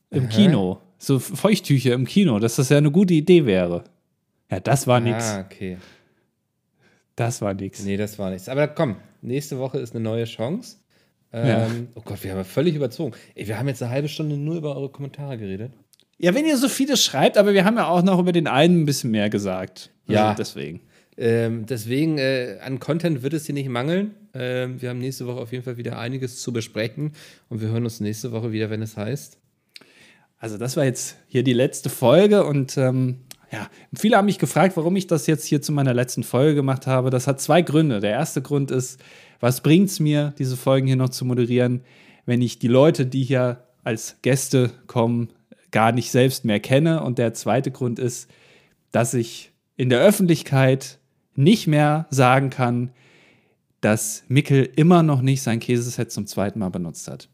im Aha. Kino. So Feuchttücher im Kino, dass das ja eine gute Idee wäre. Ja, das war nichts.
Ah, okay.
Das war nichts.
Nee, das war nichts. Aber komm, nächste Woche ist eine neue Chance. Ähm, ja. Oh Gott, wir haben völlig überzogen. Ey, wir haben jetzt eine halbe Stunde nur über eure Kommentare geredet.
Ja, wenn ihr so viele schreibt, aber wir haben ja auch noch über den einen ein bisschen mehr gesagt.
Also ja. deswegen. Ähm, deswegen, äh, an Content wird es hier nicht mangeln. Ähm, wir haben nächste Woche auf jeden Fall wieder einiges zu besprechen und wir hören uns nächste Woche wieder, wenn es heißt.
Also, das war jetzt hier die letzte Folge und ähm, ja, viele haben mich gefragt, warum ich das jetzt hier zu meiner letzten Folge gemacht habe. Das hat zwei Gründe. Der erste Grund ist, was bringt es mir, diese Folgen hier noch zu moderieren, wenn ich die Leute, die hier als Gäste kommen, gar nicht selbst mehr kenne. Und der zweite Grund ist, dass ich in der Öffentlichkeit nicht mehr sagen kann, dass Mickel immer noch nicht sein Käseset zum zweiten Mal benutzt hat.